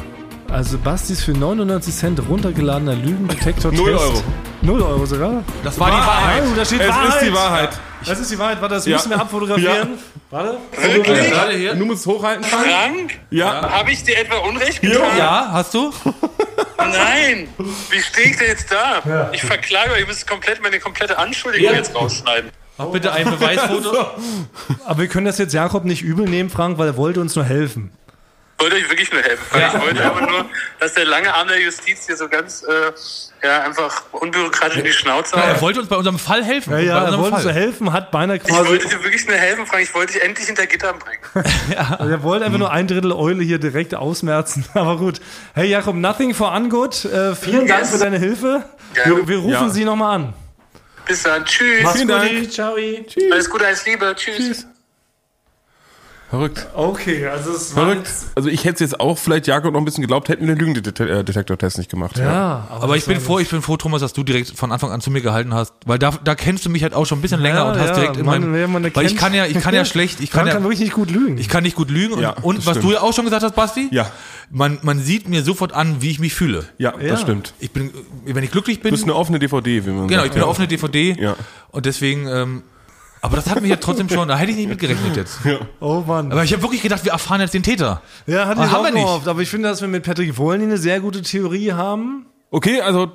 Also Bastis für 99 Cent runtergeladener Lügendetektor-Test. Null Euro. 0 Euro sogar. Das war die Wahrheit. Oh, da steht Es Wahrheit. ist die Wahrheit. Das ist die Wahrheit. Warte, das Ja. müssen wir abfotografieren. Warte. Wirklich? Gerade hier. Du musst es hochhalten, Frank. Frank? Ja. Habe ich dir etwa Unrecht getan? Ja, hast du? Nein! Wie stehe ich denn jetzt da? Ich verklage euch, ihr müsst komplett meine komplette Anschuldigung jetzt rausschneiden. Mach bitte ein Beweisfoto. Aber wir können das jetzt Jakob nicht übel nehmen, Frank, weil er wollte uns nur helfen. Ich wollte euch wirklich nur helfen. Frank. Ich wollte einfach nur, dass der lange Arm der Justiz hier so ganz äh, ja, einfach unbürokratisch in die Schnauze Er haut. wollte uns bei unserem Fall helfen. Ja, bei ja, er wollte uns helfen, hat beinahe Ich quasi. wollte dir wirklich nur helfen, Frank. Ich wollte dich endlich hinter Gittern bringen. Also er wollte einfach nur ein Drittel Eule hier direkt ausmerzen. Aber gut. Hey Jakob, nothing for ungood. Äh, vielen Dank Yes. für deine Hilfe. Wir, wir rufen Ja. Sie nochmal an. Bis dann. Tschüss. Mach's Dank. gut. Ciao. Alles Gute, alles Liebe. Tschüss. Verrückt. Okay, also es war Verrückt. Also ich hätte es jetzt auch vielleicht Jakob noch ein bisschen geglaubt, hätten wir den Lügendetektor-Test nicht gemacht. Ja, Aber ich bin froh, ich bin froh, Thomas, dass du direkt von Anfang an zu mir gehalten hast, weil da, da kennst du mich halt auch schon ein bisschen länger Ja, und hast ja, direkt in meinem, man weil kennt. ich kann ja, ich kann ja schlecht, ich kann ja, kann wirklich nicht gut lügen. ich kann nicht gut lügen und, Ja, und was stimmt. du ja auch schon gesagt hast, Basti, Ja. man, man sieht mir sofort an, wie ich mich fühle. Ja, Ja. das stimmt. Ich bin, wenn ich glücklich bin, Du bist eine offene DVD, wie man genau, sagt. ich bin eine offene DVD Ja. und deswegen, ähm, aber das hat mich ja trotzdem schon, da hätte ich nicht mit gerechnet jetzt. oh Mann. Aber ich habe wirklich gedacht, wir erfahren jetzt den Täter. ja, hat Aber ich haben auch wir nicht. gehofft. Aber ich finde, dass wir mit Patrick Wollny eine sehr gute Theorie haben. Okay, also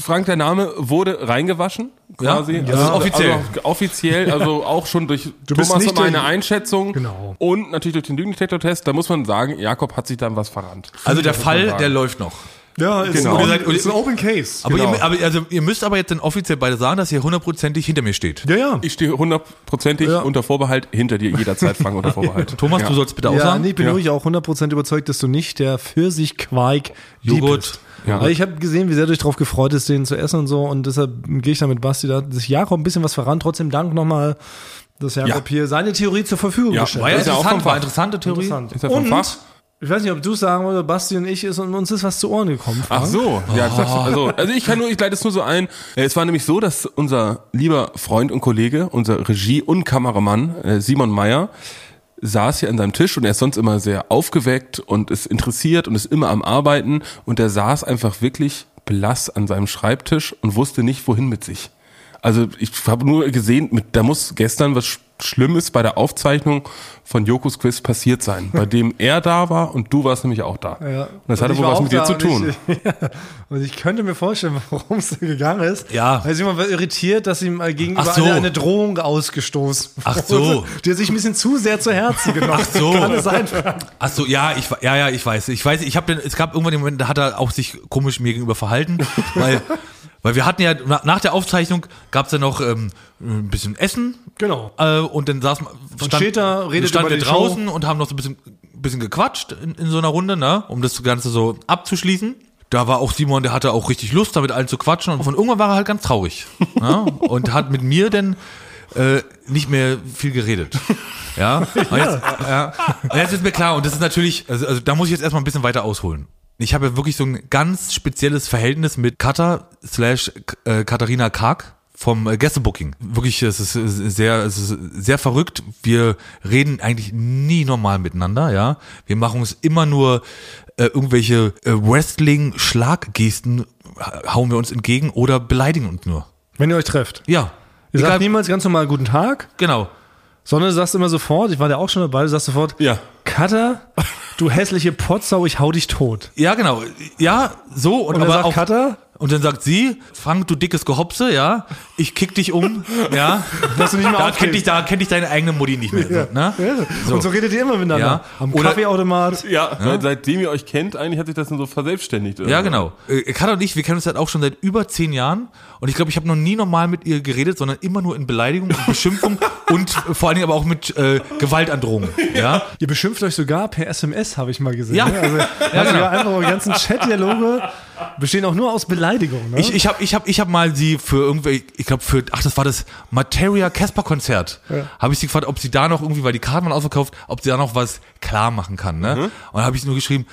Frank, der Name wurde reingewaschen, quasi. Ja, also, offiziell. Also, offiziell, also auch schon durch bist Thomas und meine Einschätzung. Genau. Und natürlich durch den Lügendetektor-Test. Da muss man sagen, Jakob hat sich dann was verrannt. Also der Fall, der läuft noch. Ja, ist, Genau. seid- ist ein Open Case. Aber, Genau. ihr, aber also, ihr müsst aber jetzt dann offiziell beide sagen, dass ihr hundertprozentig hinter mir steht. ja, ja. Ich stehe hundertprozentig Ja. unter Vorbehalt hinter dir jederzeit, Frank, unter Vorbehalt. Thomas, Ja. du sollst bitte auch Ja, sagen. nee, ich bin Ja. wirklich auch 100% überzeugt, dass du nicht der Pfirsichquark Joghurt. bist. Ja. Weil ich habe gesehen, wie sehr du dich drauf gefreut ist, den zu essen und so. Und deshalb gehe ich da mit Basti, da hat sich Jakob ein bisschen was voran. Trotzdem Dank nochmal, dass Jakob Ja. hier seine Theorie zur Verfügung Ja, gestellt War ja Das ist ja auch war interessante Theorie. Interessant. Ist ja vom und, Fach. Ich weiß nicht, ob du es sagen oder Basti und ich ist und uns ist was zu Ohren gekommen. Ach Frank. so, ja, sagst du, also, also ich kann nur, ich leite es nur so ein. Äh, Es war nämlich so, dass unser lieber Freund und Kollege, unser Regie- und Kameramann, äh, Simon Meyer, saß hier an seinem Tisch und er ist sonst immer sehr aufgeweckt und ist interessiert und ist immer am Arbeiten und er saß einfach wirklich blass an seinem Schreibtisch und wusste nicht, wohin mit sich. Also ich habe nur gesehen, mit, da muss gestern was Sch- Schlimmes bei der Aufzeichnung von Jokos Quiz passiert sein, bei dem er da war und du warst nämlich auch da. Ja. Und das hatte ich wohl was mit dir zu und tun. Ich, ja, und ich könnte mir vorstellen, worum es da gegangen ist. Ja. Weil Simon war irritiert, dass ihm äh, gegenüber Ach so. eine, eine Drohung ausgestoßen Ach wurde, so. Die er sich ein bisschen zu sehr zu Herzen genommen Ach so. Kann es sein? Ach so, ja, ich, ja, ja, ich weiß. Ich weiß, ich habe den, es gab irgendwann den Moment, da hat er auch sich komisch mir gegenüber verhalten, weil, weil wir hatten ja, na- nach der Aufzeichnung gab's ja noch ähm, ein bisschen Essen. Genau. Äh, und dann saß man, steht da, redet standen wir draußen und haben noch so ein bisschen, bisschen gequatscht in, in so einer Runde, ne, um das Ganze so abzuschließen. Da war auch Simon, der hatte auch richtig Lust, da mit allen zu quatschen und von irgendwann war er halt ganz traurig. ne, und hat mit mir dann äh, nicht mehr viel geredet. Ja, und jetzt, ja. Jetzt ist mir klar, und das ist natürlich, also, also da muss ich jetzt erstmal ein bisschen weiter ausholen. Ich habe ja wirklich so ein ganz spezielles Verhältnis mit Katha slash äh, Katharina Karg vom äh, Gästebooking. Wirklich, es ist sehr, es ist sehr verrückt. Wir reden eigentlich nie normal miteinander, ja. Wir machen uns immer nur äh, irgendwelche äh, Wrestling-Schlaggesten hauen wir uns entgegen oder beleidigen uns nur. Wenn ihr euch trefft. Ja. Ihr Egal, sagt niemals ganz normal Guten Tag, genau. Sondern du sagst immer sofort, ich war ja auch schon dabei, du sagst sofort, Ja. Cutter, du hässliche Potsau, ich hau dich tot. Ja, genau. Ja, so und, Und er aber sagt auch Cutter, und dann sagt sie, Frank, du dickes Gehopse, ja, ich kick dich um, ja. dass du nicht mehr Da kennt dich, da kennt dich deine eigene Mutti nicht mehr. So, ne? Ja. Und so redet ihr immer miteinander. Ja. Am Oder- Kaffeeautomat. Ja, Seit, seitdem ihr euch kennt, eigentlich hat sich das dann so verselbstständigt. oder Ja, so. genau. Äh, Katha und ich, wir kennen uns halt auch schon seit über zehn Jahren. Und ich glaube, ich habe noch nie normal mit ihr geredet, sondern immer nur in Beleidigung und Beschimpfung und äh, vor allen Dingen aber auch mit äh, Gewaltandrohung. Ja, Ihr beschimpft euch sogar per SMS, habe ich mal gesehen. Ja. ne? Also, ja, genau. sogar einfach eure ganzen Chat-Dialoge bestehen auch nur aus Beleidigung. Ne? Ich, ich habe ich hab, ich hab mal sie für irgendwie, ich glaube für, ach das war das Materia Casper Konzert, habe ich sie gefragt, ob sie da noch irgendwie, weil die Karten waren ausverkauft, ob sie da noch was klar machen kann. Ne? Und dann habe ich nur geschrieben,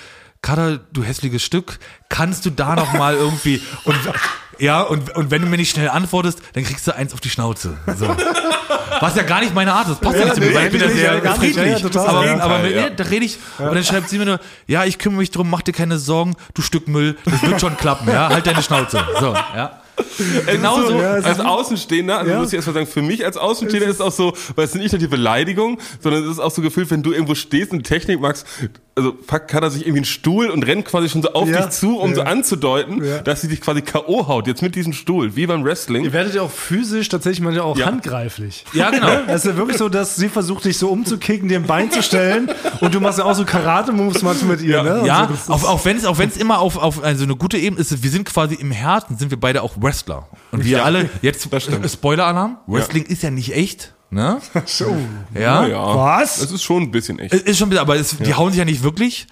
Kader, du hässliches Stück, kannst du da noch mal irgendwie und ja und und wenn du mir nicht schnell antwortest, dann kriegst du eins auf die Schnauze. So. Was ja gar nicht meine Art ist, passt ja, nicht zu mir, nee, weil ich bin ja sehr ja, gar nicht. friedlich. Ja, ja, total. aber, aber mit ja. mir, da rede ich und dann schreibt sie mir nur, ja, ich kümmere mich drum, mach dir keine Sorgen, du Stück Müll, das wird schon klappen, ja, halt deine Schnauze. So, ja. Genau so. ja, Als Außenstehender, also Ja. muss ich erst mal sagen, für mich als Außenstehender ist es auch so, weil es ist nicht nur die Beleidigung, sondern es ist auch so gefühlt, wenn du irgendwo stehst und Technik magst, also packt kann er sich irgendwie einen Stuhl und rennt quasi schon so auf Ja. dich zu, um so Ja. anzudeuten, Ja. dass sie dich quasi K.O. haut, jetzt mit diesem Stuhl, wie beim Wrestling. Ihr werdet ja auch physisch tatsächlich manchmal auch Ja. handgreiflich. Ja, genau. Es ist ja wirklich so, dass sie versucht, dich so umzukicken, dir ein Bein zu stellen und du machst ja auch so Karate-Moves manchmal mit ihr. Ne? Ja, Also das ist- auch, auch wenn es auch wenn's immer auf, auf also eine gute Ebene ist, wir sind quasi im Herzen, sind wir beide auch Wrestler. Und wir Ja, alle, jetzt Spoiler-Alarm, Wrestling ist ja nicht echt, ne? Ja, Naja, Was? Das ist schon ein bisschen echt. Es ist schon, ein bisschen, aber es, die hauen sich ja nicht wirklich.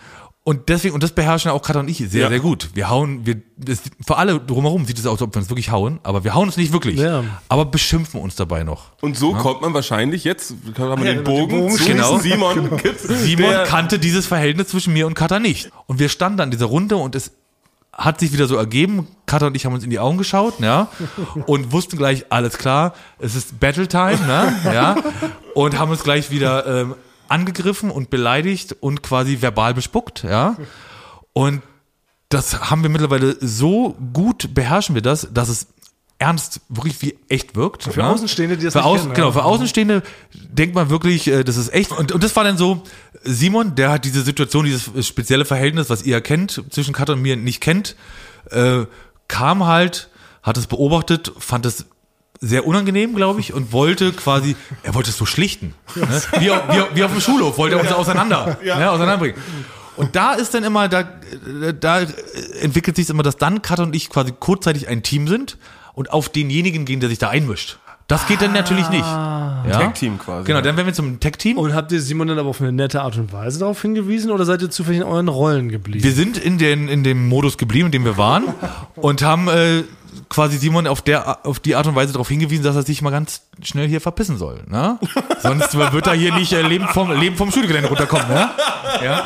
Und deswegen, und das beherrschen auch Katha und ich sehr, Ja. sehr gut. Wir hauen, wir, das, für alle drumherum sieht es aus, als ob wir uns wirklich hauen, aber wir hauen uns nicht wirklich. Ja. Aber beschimpfen uns dabei noch. Und so kommt man wahrscheinlich jetzt, haben wir Ja, den den Bogen, Bogen zu schließen. Simon. Simon kannte dieses Verhältnis zwischen mir und Katha nicht. Und wir standen an dieser Runde und es hat sich wieder so ergeben. Katha und ich haben uns in die Augen geschaut, ja, und wussten gleich, alles klar, es ist Battle Time, ne, ja, und haben uns gleich wieder ähm, angegriffen und beleidigt und quasi verbal bespuckt, ja. Und das haben wir mittlerweile so gut beherrschen wir das, dass es ernst wirklich wie echt wirkt. Für ne? Außenstehende, die das für nicht Außen, kennen, Genau, ja. für Außenstehende denkt man wirklich, äh, das ist echt. Und, und das war dann so, Simon, der hat diese Situation, dieses spezielle Verhältnis, was ihr kennt, zwischen Kat und mir nicht kennt, äh, kam halt, hat es beobachtet, fand es sehr unangenehm, glaube ich, und wollte quasi, er wollte es so schlichten. Ne? Wie, auf- wie, auf- wie auf dem Schulhof, wollte er uns auseinander, ne, auseinanderbringen. Und da ist dann immer, da, da entwickelt sich immer, dass dann Kat und ich quasi kurzzeitig ein Team sind und auf denjenigen gehen, der sich da einmischt. Das geht dann natürlich nicht. Ja? Tag-Team quasi. Genau, dann wären wir zum Tech-Team. Und habt ihr Simon dann aber auf eine nette Art und Weise darauf hingewiesen oder seid ihr zufällig in euren Rollen geblieben? Wir sind in, den, in dem Modus geblieben, in dem wir waren und haben äh, quasi Simon auf, der, auf die Art und Weise darauf hingewiesen, dass er sich mal ganz schnell hier verpissen soll. Ne? Sonst wird er hier nicht äh, Leben vom, Leben vom Studiogelände runterkommen. Ne? Ja?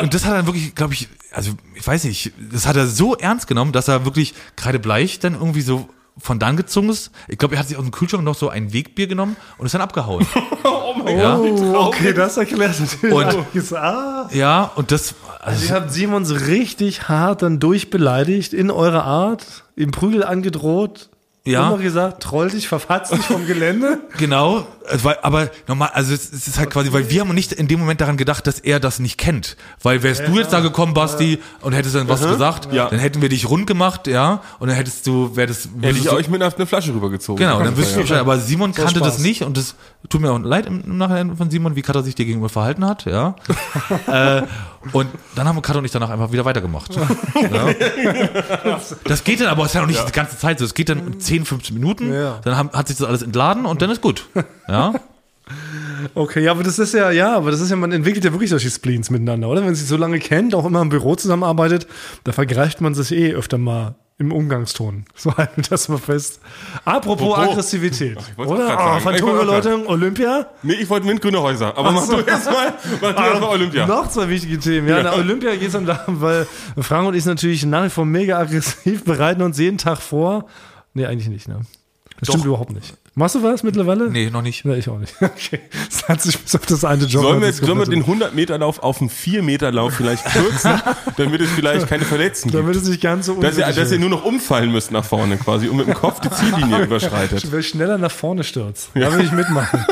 Und das hat er wirklich, glaube ich, also ich weiß nicht, das hat er so ernst genommen, dass er wirklich gerade bleich dann irgendwie so von dann gezogen ist. Ich glaube, er hat sich aus dem Kühlschrank noch so ein Wegbier genommen und ist dann abgehauen. ja? oh, okay, das erklärt natürlich Und-. Ah. ja, und das, also, Ihr habt Simon so richtig hart dann durchbeleidigt in eurer Art, ihm Prügel angedroht. Ja. Immer gesagt, troll dich, verfatz dich vom Gelände. Genau, es war, aber normal, also es, es ist halt quasi, weil wir haben nicht in dem Moment daran gedacht, dass er das nicht kennt. Weil wärst du jetzt da gekommen, Basti, und hättest dann was gesagt, Ja. dann hätten wir dich rund gemacht, ja, und dann hättest du, wär das, Hätte ich euch mit einer Flasche rübergezogen. Genau, dann wüsstest du Bescheid. Aber Simon kannte Spaß. das nicht und das tut mir auch leid im, im Nachhinein von Simon, wie Katha sich dir gegenüber verhalten hat, ja. äh, und dann haben Katha und ich danach einfach wieder weitergemacht. ja. Das geht dann aber, es ist ja noch nicht die ganze Zeit so. Es geht dann 10, 15 Minuten, Ja. dann haben, hat sich das alles entladen und dann ist gut. Ja. Okay, ja, aber das ist ja, ja, aber das ist ja, man entwickelt ja wirklich solche Spleens miteinander, oder? Wenn man sich so lange kennt, auch immer im Büro zusammenarbeitet, da vergreift man sich eh öfter mal im Umgangston. So halten wir das mal fest. Apropos Apropos. Aggressivität. ich wollt's auch oder? Oh, sagen. Ich wollte auch Phantomgeläutung, Olympia. Nee, ich wollte windgrüne Häuser. Aber mach du erst mal, mach du erst mal Olympia. Noch zwei wichtige Themen. Ja, na, Olympia geht es um darum, weil Frank und ich sind natürlich nach wie vor mega aggressiv, bereiten uns jeden Tag vor. Nee, eigentlich nicht, ne? Das Doch. stimmt überhaupt nicht. Machst du was mittlerweile? Nee, noch nicht. Nee, ich auch nicht. Okay. Das hat sich bis auf das eine Job. Sollen wir, sollen wir den 100-Meter-Lauf auf einen 4-Meter-Lauf vielleicht kürzen, damit es vielleicht keine Verletzten damit gibt? es nicht ganz so Dass ihr, dass ihr nur noch umfallen müsst nach vorne quasi und mit dem Kopf die Ziellinie überschreitet. Wer schneller nach vorne stürzt. Da will ich mitmachen.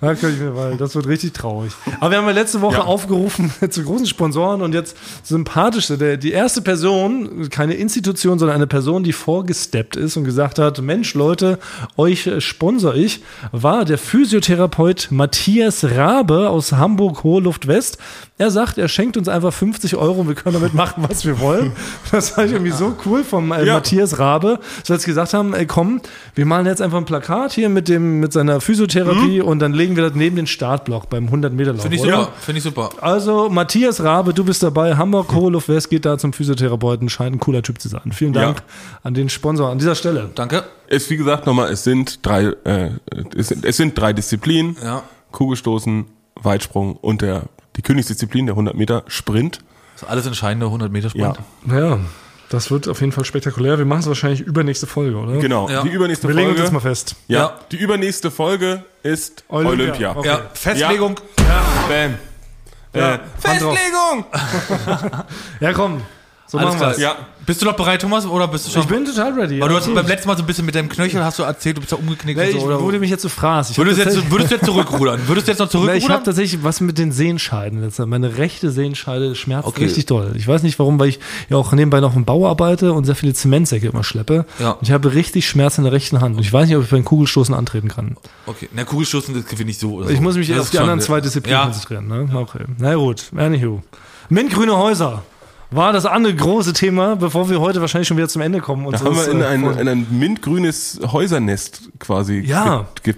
Da könnte ich mir, weil das wird richtig traurig. Aber wir haben ja letzte Woche Ja. aufgerufen zu großen Sponsoren und jetzt sympathischste, der, die erste Person, keine Institution, sondern eine Person, die vorgesteppt ist und gesagt hat, Mensch Leute, euch sponsor ich, war der Physiotherapeut Matthias Rabe aus Hamburg Hohe Luft West. Er sagt, er schenkt uns einfach 50 Euro und wir können damit machen, was wir wollen. Das fand ich irgendwie so cool vom äh, Ja. Matthias Rabe, so als gesagt haben, ey, komm, wir malen jetzt einfach ein Plakat hier mit dem mit seiner Physiotherapie und dann legen wir das neben den Startblock beim 100 Meter Lauf. Finde ich oder? super. Finde ich super. Also Matthias Rabe, du bist dabei. Hamburg Hohe Luft West geht da zum Physiotherapeuten, scheint ein cooler Typ zu sein. Vielen Dank Ja. an den Sponsor an dieser Stelle. Danke. Es, wie gesagt, nochmal, es sind drei, äh, es, sind, es sind drei Disziplinen. Ja. Kugelstoßen, Weitsprung und der, die Königsdisziplin, der 100 Meter Sprint. Das ist alles entscheidende 100 Meter Sprint. Ja. Ja, das wird auf jeden Fall spektakulär. Wir machen es wahrscheinlich übernächste Folge, oder? Genau. Ja. Die übernächste Wir legen uns Folge. das mal fest. ja, Ja. Die übernächste Folge ist Olympia. Olympia. Okay. Ja, Festlegung. Bam. Ja, äh. Festlegung! Ja, komm. So Alles machen wir's. Ja. Bist du noch bereit, Thomas, oder bist du schon? Ich bin total ready. Weil du hast beim letzten Mal so ein bisschen mit deinem Knöchel hast du erzählt, du bist da umgeknickt Nee, und ich so, oder? wurde mich jetzt so fraß. Ich Würdest jetzt, würdest du jetzt zurückrudern? Würdest du jetzt noch Na, ich habe zurückrudern? tatsächlich was mit den Sehenscheiden. letzter- Meine rechte Sehenscheide schmerzt Okay. richtig doll. Ich weiß nicht warum, weil ich ja auch nebenbei noch im Bau arbeite und sehr viele Zementsäcke immer schleppe. Ja. Und ich habe richtig Schmerz in der rechten Hand. Und ich weiß nicht, ob ich beim Kugelstoßen antreten kann. Okay, na Kugelstoßen, das finde ich so. oder Ich so. muss mich Das auf die anderen zwei Disziplinen Ja, konzentrieren. Ne? Okay. Na gut, anywho. Mintgrüne Häuser war das andere große Thema, bevor wir heute wahrscheinlich schon wieder zum Ende kommen. Da haben wir in äh, ein, in ein mintgrünes Häusernest quasi Ja. ge-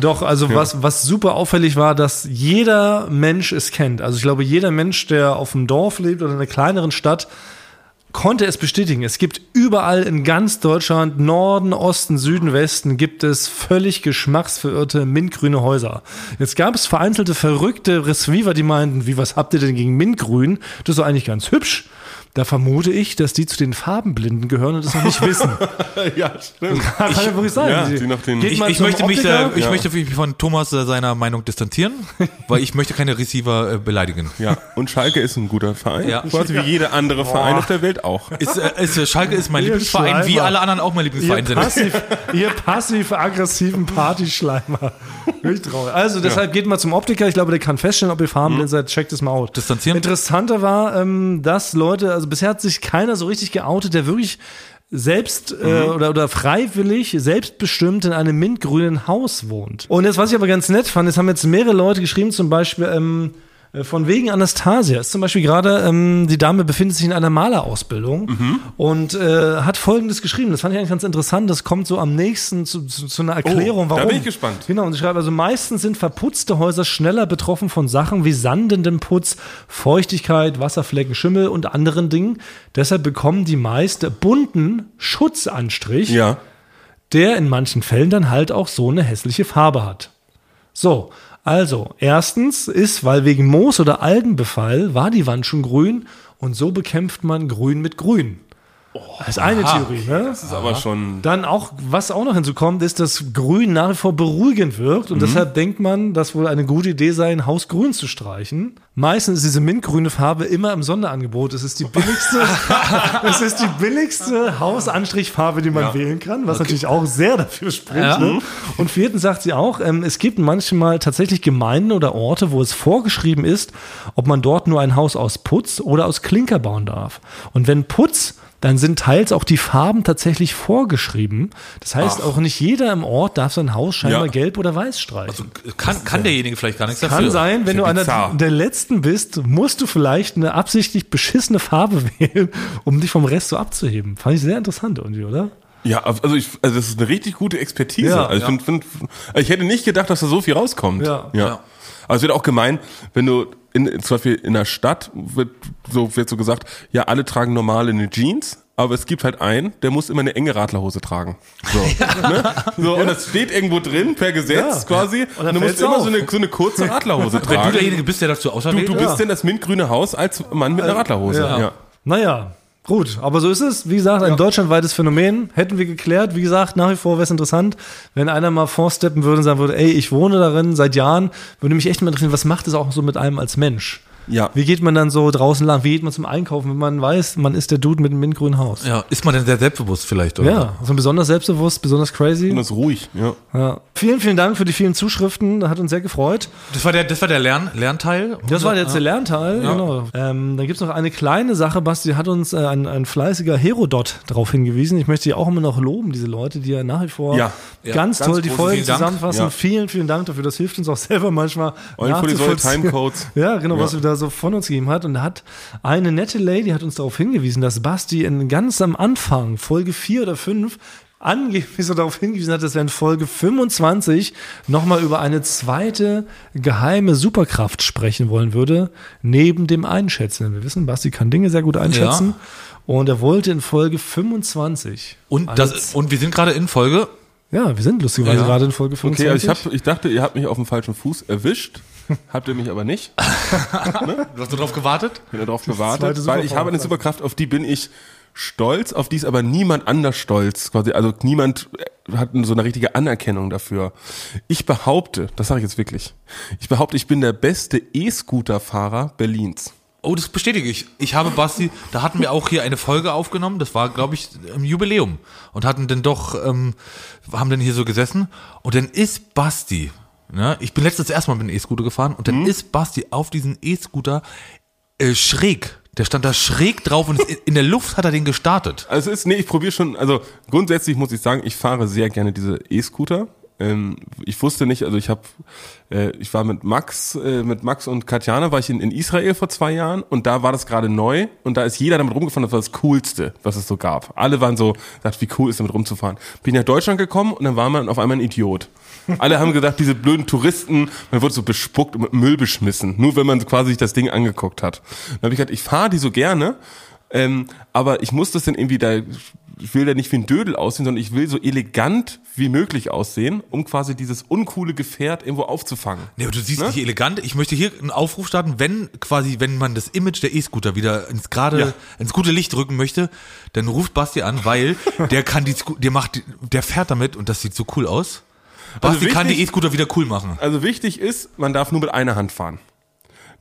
Doch, also was, was super auffällig war, dass jeder Mensch es kennt. Also ich glaube, jeder Mensch, der auf dem Dorf lebt oder in einer kleineren Stadt, konnte es bestätigen. Es gibt überall in ganz Deutschland, Norden, Osten, Süden, Westen, gibt es völlig geschmacksverirrte mintgrüne Häuser. Jetzt gab es vereinzelte verrückte Receiver, die meinten, wie, was habt ihr denn gegen mintgrün? Das ist doch eigentlich ganz hübsch. Da vermute ich, dass die zu den Farbenblinden gehören und das noch nicht wissen. Ja, stimmt. Kann ja wirklich sein. Ja, die noch den- Geht Ich, ich, möchte mich, äh, ich Ja. möchte mich von Thomas äh, seiner Meinung distanzieren, weil ich möchte keine Receiver äh, beleidigen. Ja, und Schalke ist ein guter Verein. Ja. Quasi wie jeder andere Verein auf der Welt auch. Ist, äh, ist, äh, Schalke ist mein Ihr Lieblingsverein, wie alle anderen auch mein Ihr, Lieblingsverein sind. passiv, ihr passiv-aggressiven Partyschleimer. Richtig traurig. Also deshalb geht mal zum Optiker. Ich glaube, der kann feststellen, ob ihr farbenblind seid. Checkt es mal out. Distanzieren. Interessanter war, ähm, dass Leute, also bisher hat sich keiner so richtig geoutet, der wirklich selbst äh, oder, oder freiwillig, selbstbestimmt in einem mintgrünen Haus wohnt. Und jetzt, was ich aber ganz nett fand, es haben jetzt mehrere Leute geschrieben, zum Beispiel ähm, Äh, Von wegen Anastasia ist zum Beispiel gerade, ähm, die Dame befindet sich in einer Malerausbildung Mhm. und äh, hat Folgendes geschrieben. Das fand ich eigentlich ganz interessant. Das kommt so am nächsten zu, zu, zu einer Erklärung, Oh, da warum. bin ich gespannt. Genau, und sie schreibt also, meistens sind verputzte Häuser schneller betroffen von Sachen wie sandendem Putz, Feuchtigkeit, Wasserflecken, Schimmel und anderen Dingen. Deshalb bekommen die meist bunten Schutzanstrich Ja. der in manchen Fällen dann halt auch so eine hässliche Farbe hat. So, also, erstens ist, weil wegen Moos- oder Algenbefall war die Wand schon grün und so bekämpft man Grün mit Grün. Das ist eine Theorie, ne? Das ist aber schon. Dann auch, was auch noch hinzukommt, ist, dass Grün nach wie vor beruhigend wirkt und deshalb denkt man, dass wohl eine gute Idee sei, ein Haus grün zu streichen. Meistens ist diese mintgrüne Farbe immer im Sonderangebot. Es ist die billigste, es ist die billigste Hausanstrichfarbe, die man wählen kann, was natürlich auch sehr dafür spricht. Ja. Ne? Und viertens sagt sie auch, ähm, es gibt manchmal tatsächlich Gemeinden oder Orte, wo es vorgeschrieben ist, ob man dort nur ein Haus aus Putz oder aus Klinker bauen darf. Und wenn Putz dann sind teils auch die Farben tatsächlich vorgeschrieben. Das heißt, auch nicht jeder im Ort darf sein Haus scheinbar Ja. gelb oder weiß streichen. Kann, kann derjenige vielleicht gar nichts Kann dafür. sein, wenn ja du einer der Letzten bist, musst du vielleicht eine absichtlich beschissene Farbe wählen, um dich vom Rest so abzuheben. Fand ich sehr interessant irgendwie, oder? Ja, also ich, also das ist eine richtig gute Expertise. Ja, also ich, find, find, ich hätte nicht gedacht, dass da so viel rauskommt. Ja. ja. Aber es wird auch gemein, wenn du in, zum Beispiel in der Stadt wird so, wird so gesagt, ja, alle tragen normale eine Jeans, aber es gibt halt einen, der muss immer eine enge Radlerhose tragen. So, ne? so und das steht irgendwo drin, per Gesetz Ja. quasi. Und Und du musst immer so eine, so eine kurze Radlerhose Wenn du tragen. derjenige bist, der dazu Du, auserwählt du wird. bist denn das mintgrüne Haus als Mann mit einer Radlerhose. Ja. Ja. Naja, gut, aber so ist es. Wie gesagt, ein deutschlandweites Phänomen. Hätten wir geklärt. Wie gesagt, nach wie vor wäre es interessant, wenn einer mal vorsteppen würde und sagen würde, ey, ich wohne darin seit Jahren, würde mich echt mal interessieren, was macht es auch so mit einem als Mensch? Ja. Wie geht man dann so draußen lang? Wie geht man zum Einkaufen, wenn man weiß, man ist der Dude mit dem mintgrünen Haus? Ja, ist man denn sehr selbstbewusst vielleicht? Oder? Ja, also besonders selbstbewusst, besonders crazy. Und das ist ruhig. Ja. Ja. Vielen, vielen Dank für die vielen Zuschriften. Hat uns sehr gefreut. Das war der, das war der Lern, Lernteil. Das war jetzt der Lernteil, genau. Ähm, dann gibt's noch eine kleine Sache, Basti hat uns äh, ein, ein fleißiger Herodot darauf hingewiesen. Ich möchte die auch immer noch loben, diese Leute, die ja nach wie vor Ja. Ja. ganz, Ganz toll die Folgen zusammenfassen. Ja. Vielen, vielen Dank dafür. Das hilft uns auch selber manchmal. Eulenpolisol, nachzuvollziehen. Timecodes. Ja, genau, was Ja. wir da so von uns gegeben hat. Und da hat eine nette Lady hat uns darauf hingewiesen, dass Basti in ganz am Anfang, Folge 4 oder 5, angeblich so darauf hingewiesen hat, dass wir in Folge 25 nochmal über eine zweite geheime Superkraft sprechen wollen würde, neben dem Einschätzen. Wir wissen, Basti kann Dinge sehr gut einschätzen. Und er wollte in Folge 25. Und, das, und wir sind gerade in Folge. ja, wir sind lustigerweise Ja. gerade in Folge Okay, 25. also ich, hab, ich dachte, ihr habt mich auf dem falschen Fuß erwischt. Habt ihr mich aber nicht. Du hast nur drauf gewartet? bin da drauf zweite gewartet, weil ich habe eine Superkraft, auf die bin ich stolz, auf die ist aber niemand anders stolz. Quasi, also niemand hat so eine richtige Anerkennung dafür. Ich behaupte, das sage ich jetzt wirklich, ich behaupte, ich bin der beste E-Scooter-Fahrer Berlins. Oh, das bestätige ich. Ich habe Basti, da hatten wir auch hier eine Folge aufgenommen, das war, glaube ich, im Jubiläum. Und hatten dann doch, ähm, haben dann hier so gesessen. Und dann ist Basti, ne, ich bin letztes erste Mal mit einem E-Scooter gefahren, und dann ist Basti auf diesen E-Scooter äh, schräg. Der stand da schräg drauf und in der Luft hat er den gestartet. Also es ist, nee, ich probiere schon, also grundsätzlich muss ich sagen, ich fahre sehr gerne diese E-Scooter. Ähm, ich wusste nicht, also ich habe, äh, ich war mit Max, äh, mit Max und Katjana war ich in, in Israel vor zwei Jahren und da war das gerade neu und da ist jeder damit rumgefahren, das war das Coolste, was es so gab. Alle waren so, sagt, wie cool ist damit rumzufahren. Bin nach Deutschland gekommen und dann war man auf einmal ein Idiot. Alle haben gesagt, diese blöden Touristen, man wurde so bespuckt und mit Müll beschmissen, nur wenn man quasi sich das Ding angeguckt hat. Dann habe ich gesagt, ich fahre die so gerne, ähm, aber ich muss das dann irgendwie da, ich will da nicht wie ein Dödel aussehen, sondern ich will so elegant wie möglich aussehen, um quasi dieses uncoole Gefährt irgendwo aufzufangen. Nee, aber du siehst Ne? nicht elegant. Ich möchte hier einen Aufruf starten, wenn quasi, wenn man das Image der E-Scooter wieder ins gerade, Ja. ins gute Licht rücken möchte, dann ruft Basti an, weil der kann die, der macht, der fährt damit und das sieht so cool aus. Basti kann die wichtig- E-Scooter wieder cool machen. Also wichtig ist, man darf nur mit einer Hand fahren.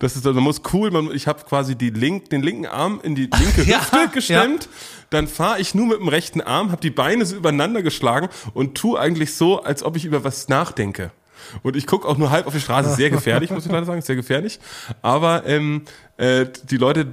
Das ist, also man muss cool, man, ich habe quasi die link, den linken Arm in die linke Ja, Hüfte ja. gestemmt, dann fahre ich nur mit dem rechten Arm, habe die Beine so übereinander geschlagen und tu eigentlich so, als ob ich über was nachdenke. Und ich gucke auch nur halb auf die Straße, sehr gefährlich, muss ich leider sagen, sehr gefährlich. Aber ähm, äh, die Leute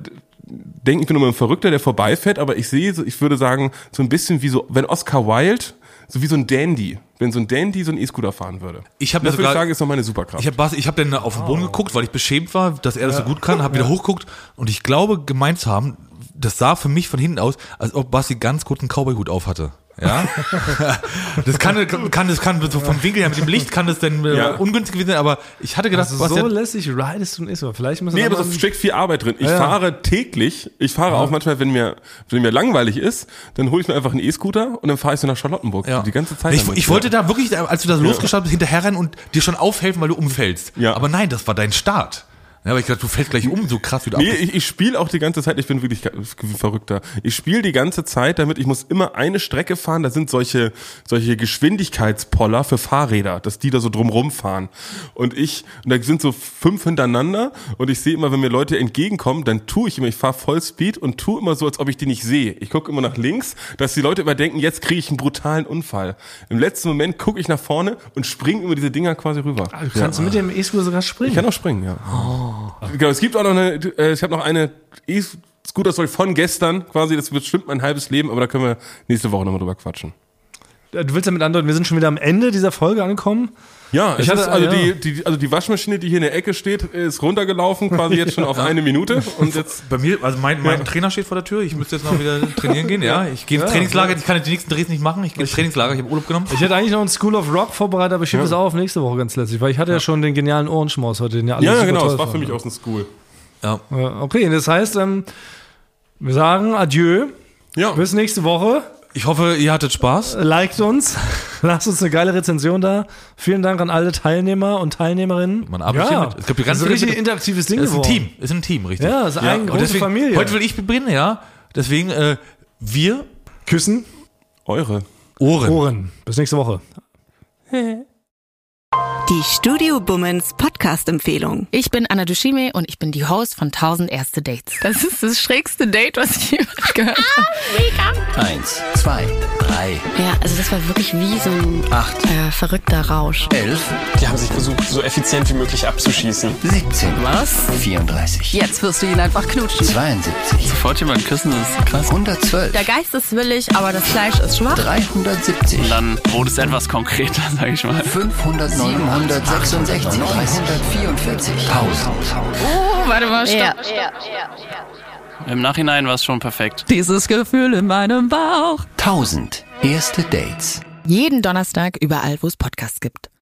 denken, ich bin nur ein Verrückter, der vorbeifährt, aber ich sehe, so, ich würde sagen, so ein bisschen wie so, wenn Oscar Wilde so wie so ein Dandy. Wenn so ein Dandy so einen E-Scooter fahren würde. Ich hab das würde ich sogar- sagen, ist noch meine Superkraft. Ich habe ich hab dann auf den Boden geguckt, weil ich beschämt war, dass er das so gut kann, habe wieder hochgeguckt und ich glaube, gemeint zu haben, das sah für mich von hinten aus, als ob Basti ganz gut einen Cowboy-Hut auf hatte. Ja, das kann, kann, das kann so vom Winkel her mit dem Licht kann das dann äh, Ja. ungünstig gewesen sein, aber ich hatte gedacht, Also so lässig ridest du ein Isma. Vielleicht müssen Nee, aber mal- steckt viel Arbeit drin. Ich Ja, ja. fahre täglich, ich fahre auch manchmal, wenn mir, wenn mir langweilig ist, dann hole ich mir einfach einen E-Scooter und dann fahre ich so nach Charlottenburg. Ja. Die ganze Zeit. Ich, ich wollte da wirklich, als du da losgestartet bist, hinterherrennen und dir schon aufhelfen, weil du umfällst. Ja. Aber nein, das war dein Start. Ja, aber ich dachte, du fällst gleich um, so krass wie du Nee, ab- ich, ich spiele auch die ganze Zeit, ich bin wirklich verrückter. Ich spiele die ganze Zeit damit, ich muss immer eine Strecke fahren, da sind solche, solche Geschwindigkeitspoller für Fahrräder, dass die da so drumrum fahren. Und ich, und da sind so fünf hintereinander und ich sehe immer, wenn mir Leute entgegenkommen, dann tue ich immer, ich fahre voll Speed und tue immer so, als ob ich die nicht sehe. Ich gucke immer nach links, dass die Leute immer denken, jetzt kriege ich einen brutalen Unfall. Im letzten Moment gucke ich nach vorne und springe über diese Dinger quasi rüber. Ah, Du kannst mit dem E-Scooter sogar springen. Ich kann auch springen, ja. Genau, es gibt auch noch eine, äh, ich habe noch eine E-Scooter-Story von gestern quasi, das wird bestimmt mein halbes Leben, aber da können wir nächste Woche nochmal drüber quatschen. Du willst damit andeuten, wir sind schon wieder am Ende dieser Folge angekommen. Ja, ich hatte, hatte- also, ja. die, die, also die Waschmaschine, die hier in der Ecke steht, ist runtergelaufen, quasi jetzt schon auf eine Minute und jetzt Bei mir, also mein, mein Trainer steht vor der Tür, ich müsste jetzt noch wieder trainieren gehen, ja. Ich gehe ins Ja, Trainingslager, ich kann jetzt die nächsten Drehs nicht machen, ich gehe ins Trainingslager, ich habe Urlaub genommen. Ich hätte eigentlich noch ein School of Rock vorbereitet, aber ich schiebe es auch auf nächste Woche ganz letztlich, weil ich hatte ja, schon den genialen Ohrenschmaus heute, den ja alle Ja, ja, super genau, toll das war für mich aus dem School. Ja. Ja, Okay, das heißt, ähm, wir sagen Adieu, Ja, bis nächste Woche. Ich hoffe, ihr hattet Spaß. Liked uns, lasst uns eine geile Rezension da. Vielen Dank an alle Teilnehmer und Teilnehmerinnen. Man arbeitet hier mit. Es gibt das ganz ist ein richtig mit- interaktives Ding Es ist ein. Team, ist ein Team, richtig. Ja, es ist eine Und große deswegen, Familie. Heute will ich beginnen, ja. Deswegen, äh, wir Küssen, eure. Ohren. Ohren. Bis nächste Woche. Die Studio Bummens Podcast-Empfehlung. Ich bin Anna Dushime und ich bin die Host von 1000 erste Dates. Das ist das schrägste Date, was ich jemals gehört habe. Eins, zwei, drei, Ja, also das war wirklich wie so ein acht, äh, verrückter Rausch. elf, Die haben sich versucht, so effizient wie möglich abzuschießen. 17, Was? 34, Jetzt wirst du ihn einfach knutschen. 72, Sofort jemand küssen, das ist krass. 112, Der Geist ist willig, aber das Fleisch ist schwach. 370, Dann wurde es etwas konkreter, sag ich mal. 500, 966, 344, 1000. Oh, warte mal, stopp. Im Nachhinein war es schon perfekt. Dieses Gefühl in meinem Bauch. 1000 erste Dates. Jeden Donnerstag überall, wo es Podcasts gibt.